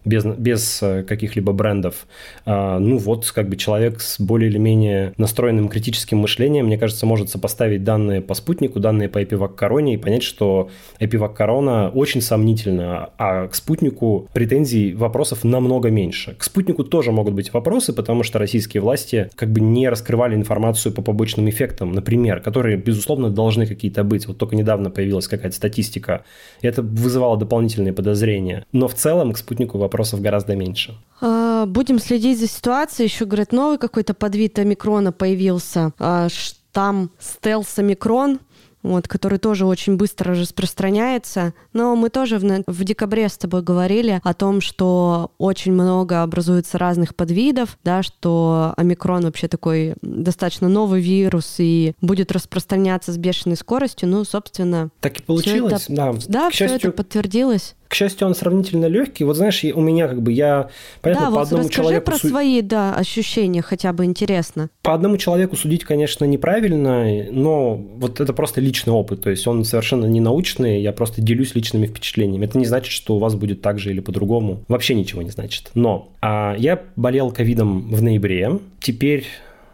без, без э, каких-либо брендов. А, ну, вот как бы человек с более или менее настроенным критическим мышлением, мне кажется, может сопоставить данные по спутнику, данные по эпивак-короне и понять, что эпивак-корона очень сомнительна, а к спутнику претензий, вопросов намного меньше. К спутнику тоже могут быть вопросы, потому что российские власти как бы не раскрывали информацию по побочным эффектам, например, которые, безусловно, должны какие-то быть. Вот только недавно появилась какая-то статистика, и это вызывало дополнительные подозрения. Но в целом к спутнику вопросов гораздо меньше. А, будем следить за ситуацией. Еще, говорят, новый какой-то подвид омикрона появился. А, штамм стелс омикрон. вот, который тоже очень быстро распространяется. Но мы тоже в, в декабре с тобой говорили о том, что очень много образуется разных подвидов, да, что омикрон вообще такой достаточно новый вирус и будет распространяться с бешеной скоростью. Ну, собственно... Так и получилось, это, да. Да, все счастью, это подтвердилось. К счастью, он сравнительно легкий. Вот знаешь, у меня как бы я... Понятно, да, по вот одному расскажи человеку... про свои, да, ощущения, хотя бы интересно. По одному человеку судить, конечно, неправильно, но вот это просто личный опыт. То есть он совершенно не научный, я просто делюсь личными впечатлениями. Это не значит, что у вас будет так же или по-другому. Вообще ничего не значит. Но а, я болел ковидом в ноябре. Теперь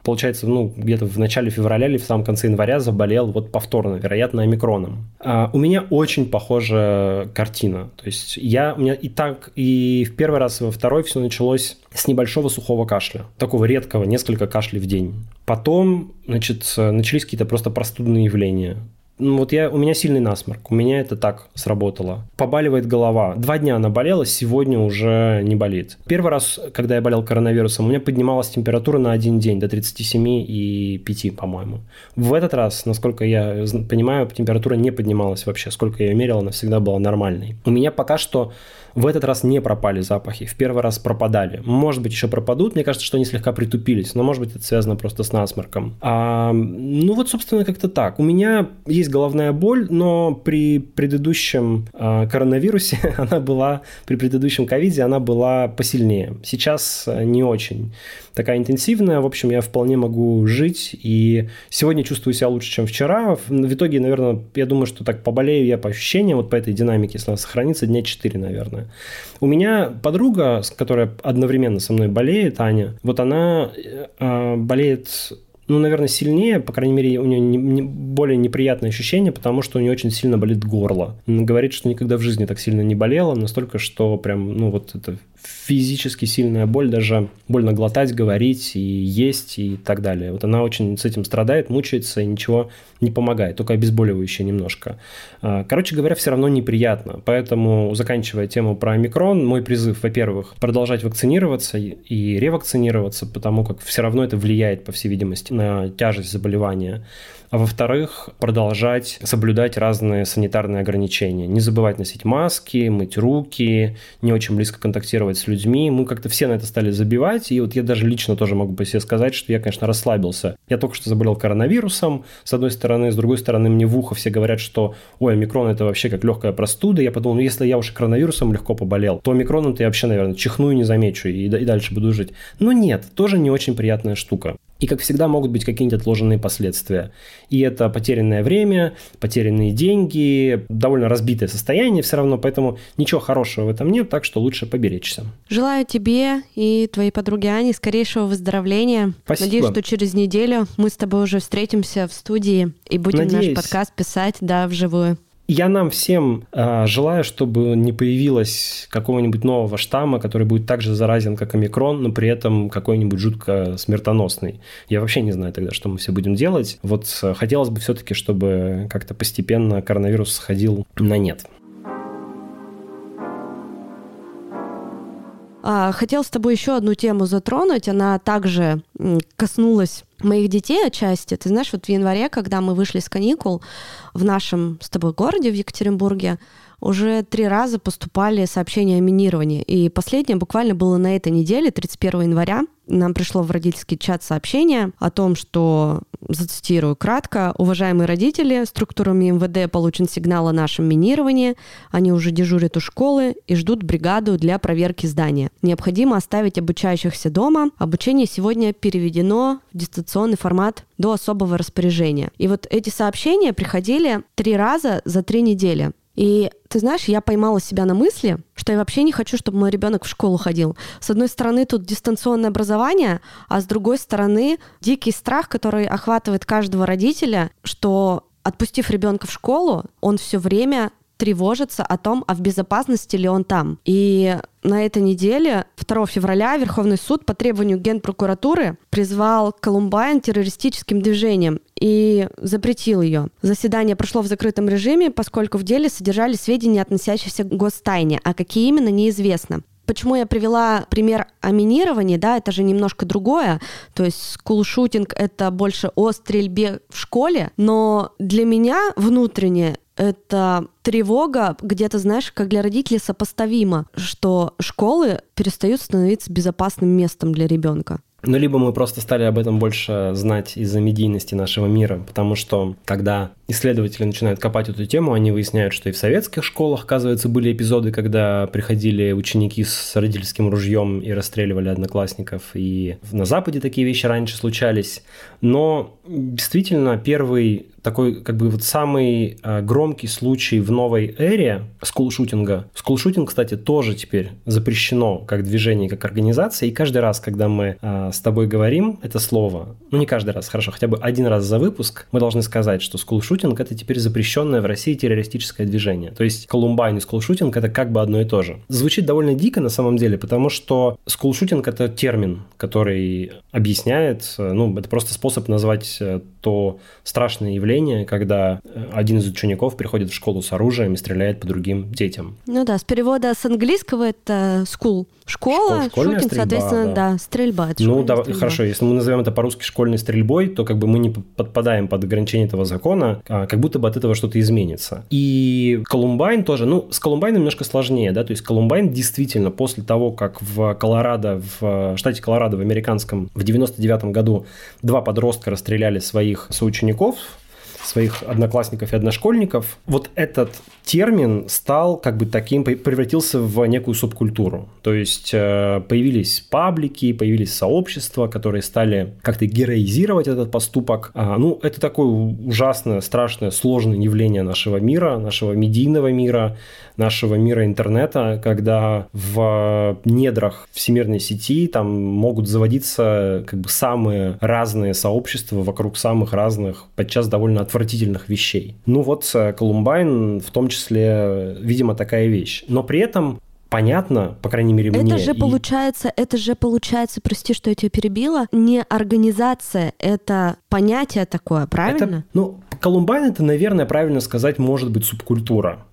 получается, ну, где-то в начале февраля или в самом конце января заболел вот повторно, вероятно, омикроном. А, у меня очень похожая картина. То есть я, у меня и так, и в первый раз, и во второй все началось с небольшого сухого кашля. Такого редкого, несколько кашлей в день. Потом, значит, начались какие-то просто простудные явления. Вот я, у меня сильный насморк, у меня это так сработало. Побаливает голова. Два дня она болела, сегодня уже не болит. Первый раз, когда я болел коронавирусом, у меня поднималась температура на один день до 37 и 5, по-моему. В этот раз, насколько я понимаю, температура не поднималась вообще. Сколько я ее мерил, она всегда была нормальной. У меня пока что в этот раз не пропали запахи, в первый раз пропадали. Может быть, еще пропадут, мне кажется, что они слегка притупились, но может быть это связано просто с насморком. А, ну вот, собственно, как-то так. У меня есть головная боль, но при предыдущем а, коронавирусе она была, при предыдущем ковиде она была посильнее. Сейчас а, не очень такая интенсивная. В общем, я вполне могу жить, и сегодня чувствую себя лучше, чем вчера. В итоге, наверное, я думаю, что так поболею я по ощущениям, вот по этой динамике, если она сохранится, дня 4, наверное. У меня подруга, которая одновременно со мной болеет, Аня, вот она э, болеет ну, наверное, сильнее, по крайней мере, у нее не, не, более неприятное ощущение, потому что у нее очень сильно болит горло. Она говорит, что никогда в жизни так сильно не болела, настолько, что прям, ну, вот это физически сильная боль, даже больно глотать, говорить и есть и так далее. Вот она очень с этим страдает, мучается и ничего не помогает, только обезболивающее немножко. А, короче говоря, все равно неприятно. Поэтому, заканчивая тему про омикрон, мой призыв, во-первых, продолжать вакцинироваться и ревакцинироваться, потому как все равно это влияет, по всей видимости, на тяжесть заболевания а во-вторых, продолжать соблюдать разные санитарные ограничения. Не забывать носить маски, мыть руки, не очень близко контактировать с людьми. Мы как-то все на это стали забивать, и вот я даже лично тоже могу по себе сказать, что я, конечно, расслабился. Я только что заболел коронавирусом, с одной стороны, с другой стороны, мне в ухо все говорят, что ой, омикрон это вообще как легкая простуда. Я подумал, ну если я уже коронавирусом легко поболел, то омикроном-то я вообще, наверное, чихну и не замечу, и, и дальше буду жить. Но нет, тоже не очень приятная штука. И, как всегда, могут быть какие-нибудь отложенные последствия. И это потерянное время, потерянные деньги, довольно разбитое состояние все равно, поэтому ничего хорошего в этом нет, так что лучше поберечься. Желаю тебе и твоей подруге Ане скорейшего выздоровления. Спасибо. Надеюсь, что через неделю мы с тобой уже встретимся в студии и будем Надеюсь. наш подкаст писать, да, вживую. Я нам всем э, желаю, чтобы не появилось какого-нибудь нового штамма, который будет так же заразен, как омикрон, но при этом какой-нибудь жутко смертоносный. Я вообще не знаю тогда, что мы все будем делать. Вот э, хотелось бы все-таки, чтобы как-то постепенно коронавирус сходил на нет. А, хотел с тобой еще одну тему затронуть. Она также коснулась моих детей отчасти. Ты знаешь, вот в январе, когда мы вышли с каникул в нашем с тобой городе, в Екатеринбурге, уже три раза поступали сообщения о минировании. И последнее буквально было на этой неделе, 31 января. Нам пришло в родительский чат сообщение о том, что, зацитирую кратко, «Уважаемые родители, структурами МВД получен сигнал о нашем минировании. Они уже дежурят у школы и ждут бригаду для проверки здания. Необходимо оставить обучающихся дома. Обучение сегодня переведено в дистанционный формат до особого распоряжения». И вот эти сообщения приходили три раза за три недели. И ты знаешь, я поймала себя на мысли, что я вообще не хочу, чтобы мой ребенок в школу ходил. С одной стороны, тут дистанционное образование, а с другой стороны, дикий страх, который охватывает каждого родителя, что отпустив ребенка в школу, он все время тревожится о том, а в безопасности ли он там. И на этой неделе, 2 февраля, Верховный суд по требованию Генпрокуратуры призвал Колумбайн террористическим движением и запретил ее. Заседание прошло в закрытом режиме, поскольку в деле содержали сведения, относящиеся к гостайне, а какие именно, неизвестно. почему я привела пример о минировании, да, это же немножко другое, то есть скулшутинг — это больше о стрельбе в школе, но для меня внутренне это тревога где-то, знаешь, как для родителей сопоставимо, что школы перестают становиться безопасным местом для ребенка. Ну, либо мы просто стали об этом больше знать из-за медийности нашего мира, потому что когда исследователи начинают копать эту тему, они выясняют, что и в советских школах, оказывается, были эпизоды, когда приходили ученики с родительским ружьем и расстреливали одноклассников, и на Западе такие вещи раньше случались. Но действительно, первый такой как бы вот самый э, громкий случай в новой эре скулшутинга. Скулшутинг, кстати, тоже теперь запрещено как движение, как организация. И каждый раз, когда мы э, с тобой говорим это слово, ну не каждый раз, хорошо, хотя бы один раз за выпуск, мы должны сказать, что скулшутинг это теперь запрещенное в России террористическое движение. То есть Колумбайн и скулшутинг это как бы одно и то же. Звучит довольно дико на самом деле, потому что скулшутинг это термин, который объясняет, э, ну это просто способ назвать то страшное явление, когда один из учеников приходит в школу с оружием и стреляет по другим детям. Ну да, с перевода с английского это school. Школа, Школ, шутинг, стрельба, соответственно, да, да стрельба. Ну да, стрельба. хорошо, если мы назовем это по-русски школьной стрельбой, то как бы мы не подпадаем под ограничение этого закона, а как будто бы от этого что-то изменится. И Колумбайн тоже, ну, с Колумбайном немножко сложнее, да, то есть Колумбайн действительно после того, как в Колорадо, в штате Колорадо, в американском, в 99 году два подростка расстреляли своих соучеников, своих одноклассников и одношкольников, вот этот термин стал как бы таким, превратился в некую субкультуру. То есть э, появились паблики, появились сообщества, которые стали как-то героизировать этот поступок. А, ну, это такое ужасное, страшное, сложное явление нашего мира, нашего медийного мира, нашего мира интернета, когда в недрах всемирной сети там могут заводиться как бы самые разные сообщества вокруг самых разных, подчас довольно отвратительных вещей. Ну вот Колумбайн в том числе, видимо, такая вещь. Но при этом понятно, по крайней мере, мне. Это же и... получается, это же получается, прости, что я тебя перебила, не организация, это понятие такое, правильно? Это, ну, Колумбайн это, наверное, правильно сказать, может быть субкультура.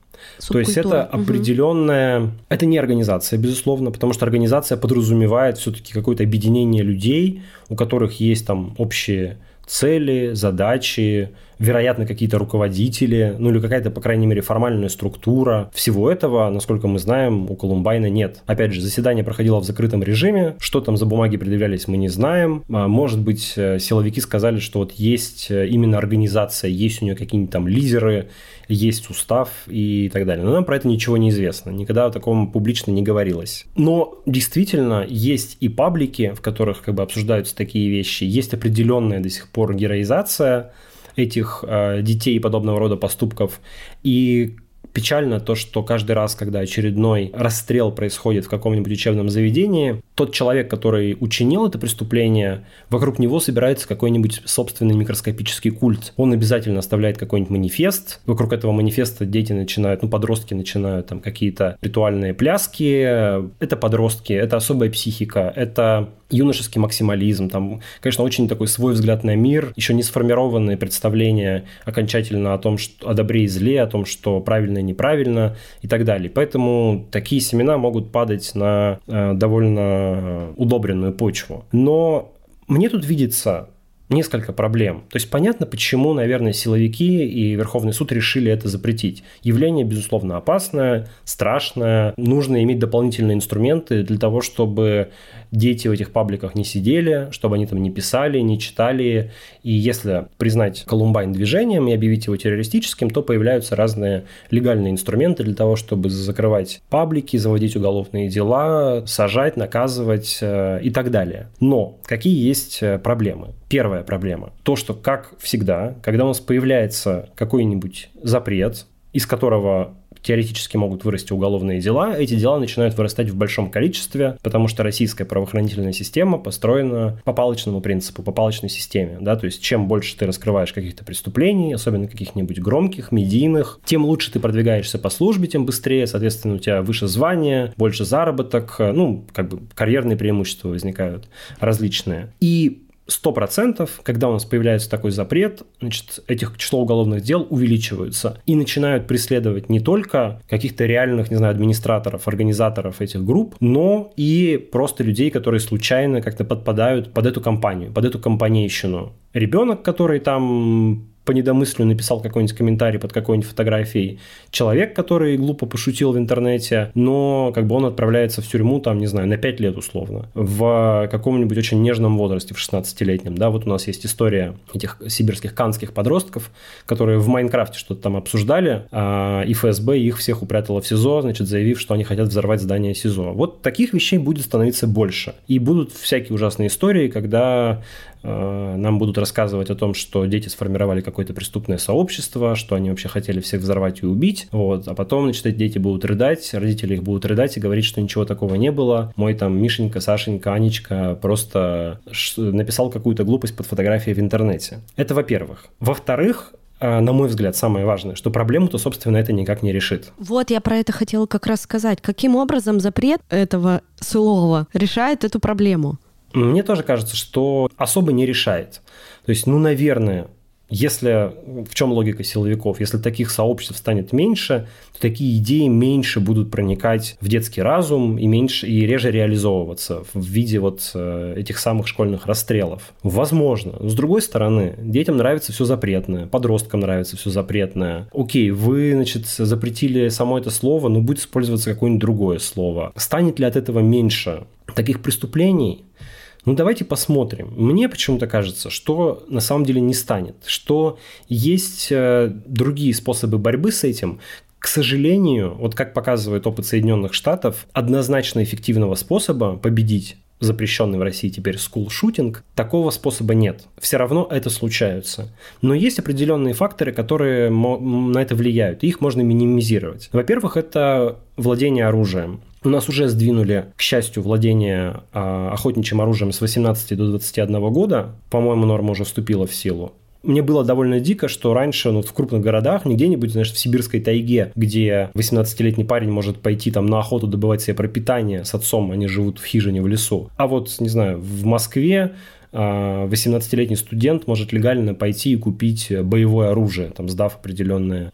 То есть это определенная, угу. это не организация, безусловно, потому что организация подразумевает все-таки какое-то объединение людей, у которых есть там общие цели, задачи, вероятно, какие-то руководители, ну или какая-то, по крайней мере, формальная структура. Всего этого, насколько мы знаем, у Колумбайна нет. Опять же, заседание проходило в закрытом режиме, что там за бумаги предъявлялись, мы не знаем. А, может быть, э, силовики сказали, что вот есть э, именно организация, есть у нее какие-нибудь там лидеры, есть устав и так далее. Но нам про это ничего не известно. Никогда о таком публично не говорилось. Но действительно есть и паблики, в которых как бы обсуждаются такие вещи. Есть определенная до сих пор героизация этих э, детей и подобного рода поступков. И печально то, что каждый раз, когда очередной расстрел происходит в каком-нибудь учебном заведении, тот человек, который учинил это преступление, вокруг него собирается какой-нибудь собственный микроскопический культ. Он обязательно оставляет какой-нибудь манифест. Вокруг этого манифеста дети начинают, ну, подростки начинают там какие-то ритуальные пляски. Это подростки, это особая психика, это юношеский максимализм, там, конечно, очень такой свой взгляд на мир, еще не сформированные представления окончательно о том, что о добре и зле, о том, что правильно и неправильно и так далее. Поэтому такие семена могут падать на э, довольно э, удобренную почву. Но мне тут видится несколько проблем. То есть понятно, почему, наверное, силовики и Верховный суд решили это запретить. Явление, безусловно, опасное, страшное. Нужно иметь дополнительные инструменты для того, чтобы дети в этих пабликах не сидели, чтобы они там не писали, не читали. И если признать Колумбайн движением и объявить его террористическим, то появляются разные легальные инструменты для того, чтобы закрывать паблики, заводить уголовные дела, сажать, наказывать э, и так далее. Но какие есть э, проблемы? Первая проблема. То, что, как всегда, когда у нас появляется какой-нибудь запрет, из которого теоретически могут вырасти уголовные дела, эти дела начинают вырастать в большом количестве, потому что российская правоохранительная система построена по палочному принципу, по палочной системе. Да? То есть чем больше ты раскрываешь каких-то преступлений, особенно каких-нибудь громких, медийных, тем лучше ты продвигаешься по службе, тем быстрее, соответственно, у тебя выше звание, больше заработок, ну, как бы карьерные преимущества возникают различные. И 100%, когда у нас появляется такой запрет, значит, этих число уголовных дел увеличиваются и начинают преследовать не только каких-то реальных, не знаю, администраторов, организаторов этих групп, но и просто людей, которые случайно как-то подпадают под эту компанию, под эту компанейщину. Ребенок, который там по недомыслию написал какой-нибудь комментарий под какой-нибудь фотографией человек, который глупо пошутил в интернете, но как бы он отправляется в тюрьму, там, не знаю, на 5 лет условно, в каком-нибудь очень нежном возрасте, в 16-летнем, да, вот у нас есть история этих сибирских канских подростков, которые в Майнкрафте что-то там обсуждали, а, и ФСБ их всех упрятало в СИЗО, значит, заявив, что они хотят взорвать здание СИЗО. Вот таких вещей будет становиться больше. И будут всякие ужасные истории, когда нам будут рассказывать о том, что дети сформировали какое-то преступное сообщество, что они вообще хотели всех взорвать и убить, вот, а потом, значит, эти дети будут рыдать, родители их будут рыдать и говорить, что ничего такого не было, мой там Мишенька, Сашенька, Анечка просто написал какую-то глупость под фотографией в интернете. Это во-первых. Во-вторых, э, на мой взгляд, самое важное, что проблему-то, собственно, это никак не решит. Вот я про это хотела как раз сказать. Каким образом запрет этого слова решает эту проблему? Мне тоже кажется, что особо не решает. То есть, ну, наверное, если в чем логика силовиков? Если таких сообществ станет меньше, то такие идеи меньше будут проникать в детский разум и меньше и реже реализовываться в виде вот э, этих самых школьных расстрелов. Возможно. Но с другой стороны, детям нравится все запретное, подросткам нравится все запретное. Окей, вы, значит, запретили само это слово, но будет использоваться какое-нибудь другое слово. Станет ли от этого меньше таких преступлений? Ну, давайте посмотрим. Мне почему-то кажется, что на самом деле не станет, что есть э, другие способы борьбы с этим, к сожалению, вот как показывает опыт Соединенных Штатов, однозначно эффективного способа победить запрещенный в России теперь скул-шутинг, такого способа нет. Все равно это случается. Но есть определенные факторы, которые на это влияют, и их можно минимизировать. Во-первых, это владение оружием. У нас уже сдвинули, к счастью, владение а, охотничьим оружием с 18 до 21 года. По-моему, норма уже вступила в силу мне было довольно дико, что раньше ну, в крупных городах, не где-нибудь, знаешь, в сибирской тайге, где 18-летний парень может пойти там на охоту добывать себе пропитание с отцом, они живут в хижине в лесу. А вот, не знаю, в Москве 18-летний а, студент может легально пойти и купить боевое оружие, там, сдав определенные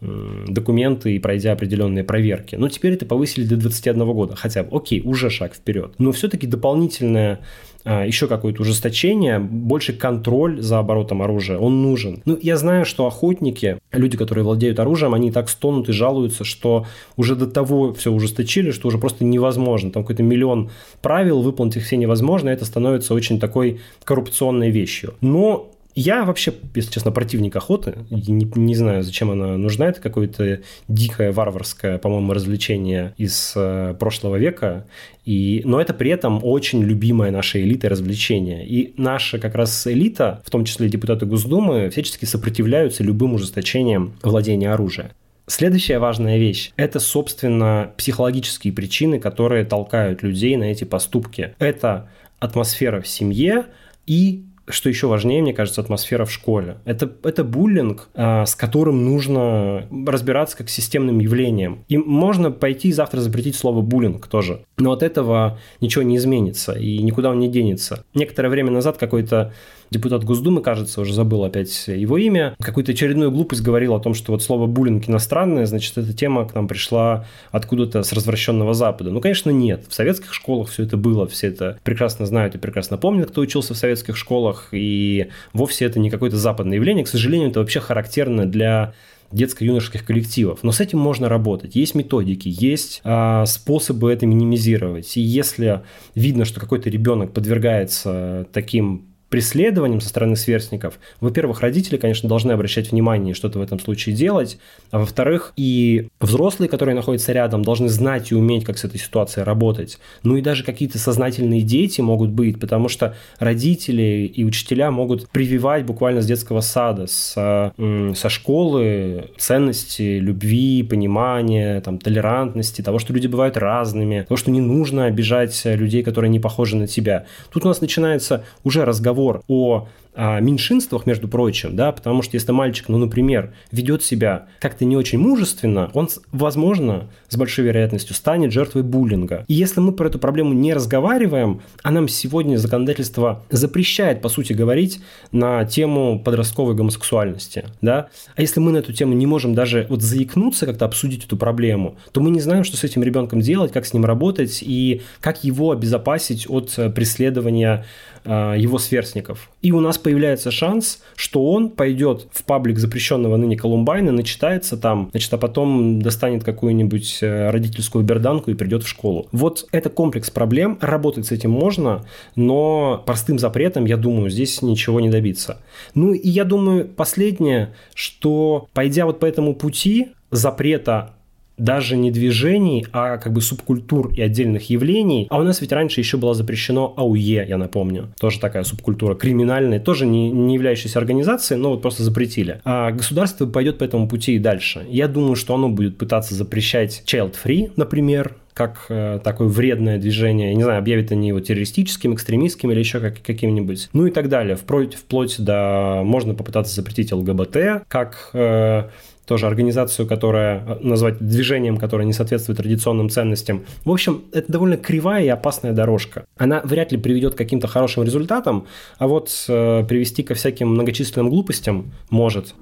документы и пройдя определенные проверки. Но теперь это повысили до 21 года, хотя, окей, уже шаг вперед. Но все-таки дополнительное а, еще какое-то ужесточение, больше контроль за оборотом оружия, он нужен. Ну, я знаю, что охотники, люди, которые владеют оружием, они так стонут и жалуются, что уже до того все ужесточили, что уже просто невозможно. Там какой-то миллион правил, выполнить их все невозможно, это становится очень такой коррупционной вещью. Но я вообще, если честно, противник охоты. Не, не знаю, зачем она нужна. Это какое-то дикое, варварское, по-моему, развлечение из э, прошлого века. И, но это при этом очень любимая наша элита развлечения. И наша как раз элита, в том числе депутаты Госдумы, всячески сопротивляются любым ужесточениям владения оружием. Следующая важная вещь – это, собственно, психологические причины, которые толкают людей на эти поступки. Это атмосфера в семье и что еще важнее, мне кажется, атмосфера в школе. Это, это буллинг, а, с которым нужно разбираться как с системным явлением. И можно пойти завтра запретить слово буллинг тоже. Но от этого ничего не изменится и никуда он не денется. Некоторое время назад какой-то депутат Госдумы, кажется, уже забыл опять его имя, какую-то очередную глупость говорил о том, что вот слово буллинг иностранное, значит, эта тема к нам пришла откуда-то с развращенного Запада. Ну, конечно, нет. В советских школах все это было, все это прекрасно знают и прекрасно помнят, кто учился в советских школах, и вовсе это не какое-то западное явление. К сожалению, это вообще характерно для детско-юношеских коллективов. Но с этим можно работать. Есть методики, есть а, способы это минимизировать. И если видно, что какой-то ребенок подвергается таким преследованием со стороны сверстников, во-первых, родители, конечно, должны обращать внимание и что-то в этом случае делать, а во-вторых, и взрослые, которые находятся рядом, должны знать и уметь, как с этой ситуацией работать. Ну и даже какие-то сознательные дети могут быть, потому что родители и учителя могут прививать буквально с детского сада, с, со школы ценности любви, понимания, там, толерантности, того, что люди бывают разными, того, что не нужно обижать людей, которые не похожи на тебя. Тут у нас начинается уже разговор разговор о о меньшинствах, между прочим, да, потому что если мальчик, ну, например, ведет себя как-то не очень мужественно, он, возможно, с большой вероятностью станет жертвой буллинга. И если мы про эту проблему не разговариваем, а нам сегодня законодательство запрещает, по сути, говорить на тему подростковой гомосексуальности, да, а если мы на эту тему не можем даже вот заикнуться, как-то обсудить эту проблему, то мы не знаем, что с этим ребенком делать, как с ним работать и как его обезопасить от э, преследования э, его сверстников. И у нас появляется шанс, что он пойдет в паблик запрещенного ныне Колумбайна, начитается там, значит, а потом достанет какую-нибудь э, родительскую берданку и придет в школу. Вот это комплекс проблем, работать с этим можно, но простым запретом, я думаю, здесь ничего не добиться. Ну и я думаю, последнее, что пойдя вот по этому пути запрета даже не движений, а как бы субкультур и отдельных явлений. А у нас ведь раньше еще было запрещено АУЕ, я напомню. Тоже такая субкультура криминальная, тоже не, не являющаяся организацией, но вот просто запретили. А государство пойдет по этому пути и дальше. Я думаю, что оно будет пытаться запрещать child-free, например, как э, такое вредное движение, я не знаю, объявят они его террористическим, экстремистским или еще как, каким-нибудь, ну и так далее. Вплоть, вплоть до можно попытаться запретить ЛГБТ, как э, тоже организацию, которая э, назвать движением, которое не соответствует традиционным ценностям. В общем, это довольно кривая и опасная дорожка. Она вряд ли приведет к каким-то хорошим результатам, а вот э, привести ко всяким многочисленным глупостям может.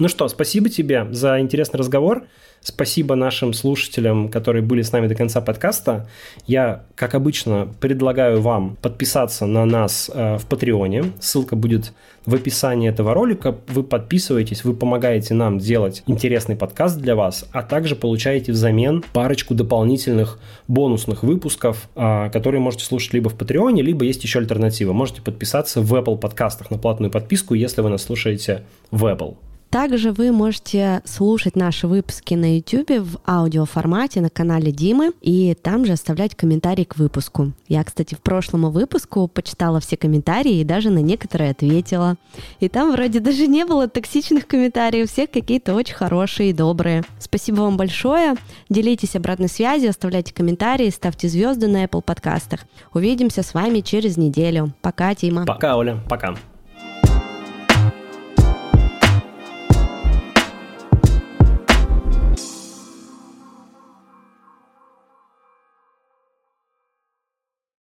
Ну что, спасибо тебе за интересный разговор. Спасибо нашим слушателям, которые были с нами до конца подкаста. Я, как обычно, предлагаю вам подписаться на нас э, в Патреоне. Ссылка будет в описании этого ролика. Вы подписываетесь, вы помогаете нам делать интересный подкаст для вас, а также получаете взамен парочку дополнительных бонусных выпусков, э, которые можете слушать либо в Патреоне, либо есть еще альтернатива. Можете подписаться в Apple подкастах на платную подписку, если вы нас слушаете в Apple. Также вы можете слушать наши выпуски на YouTube в аудиоформате на канале Димы и там же оставлять комментарии к выпуску. Я, кстати, в прошлом выпуску почитала все комментарии и даже на некоторые ответила. И там вроде даже не было токсичных комментариев, все какие-то очень хорошие и добрые. Спасибо вам большое. Делитесь обратной связью, оставляйте комментарии, ставьте звезды на Apple подкастах. Увидимся с вами через неделю. Пока, Тима. Пока, Оля. Пока.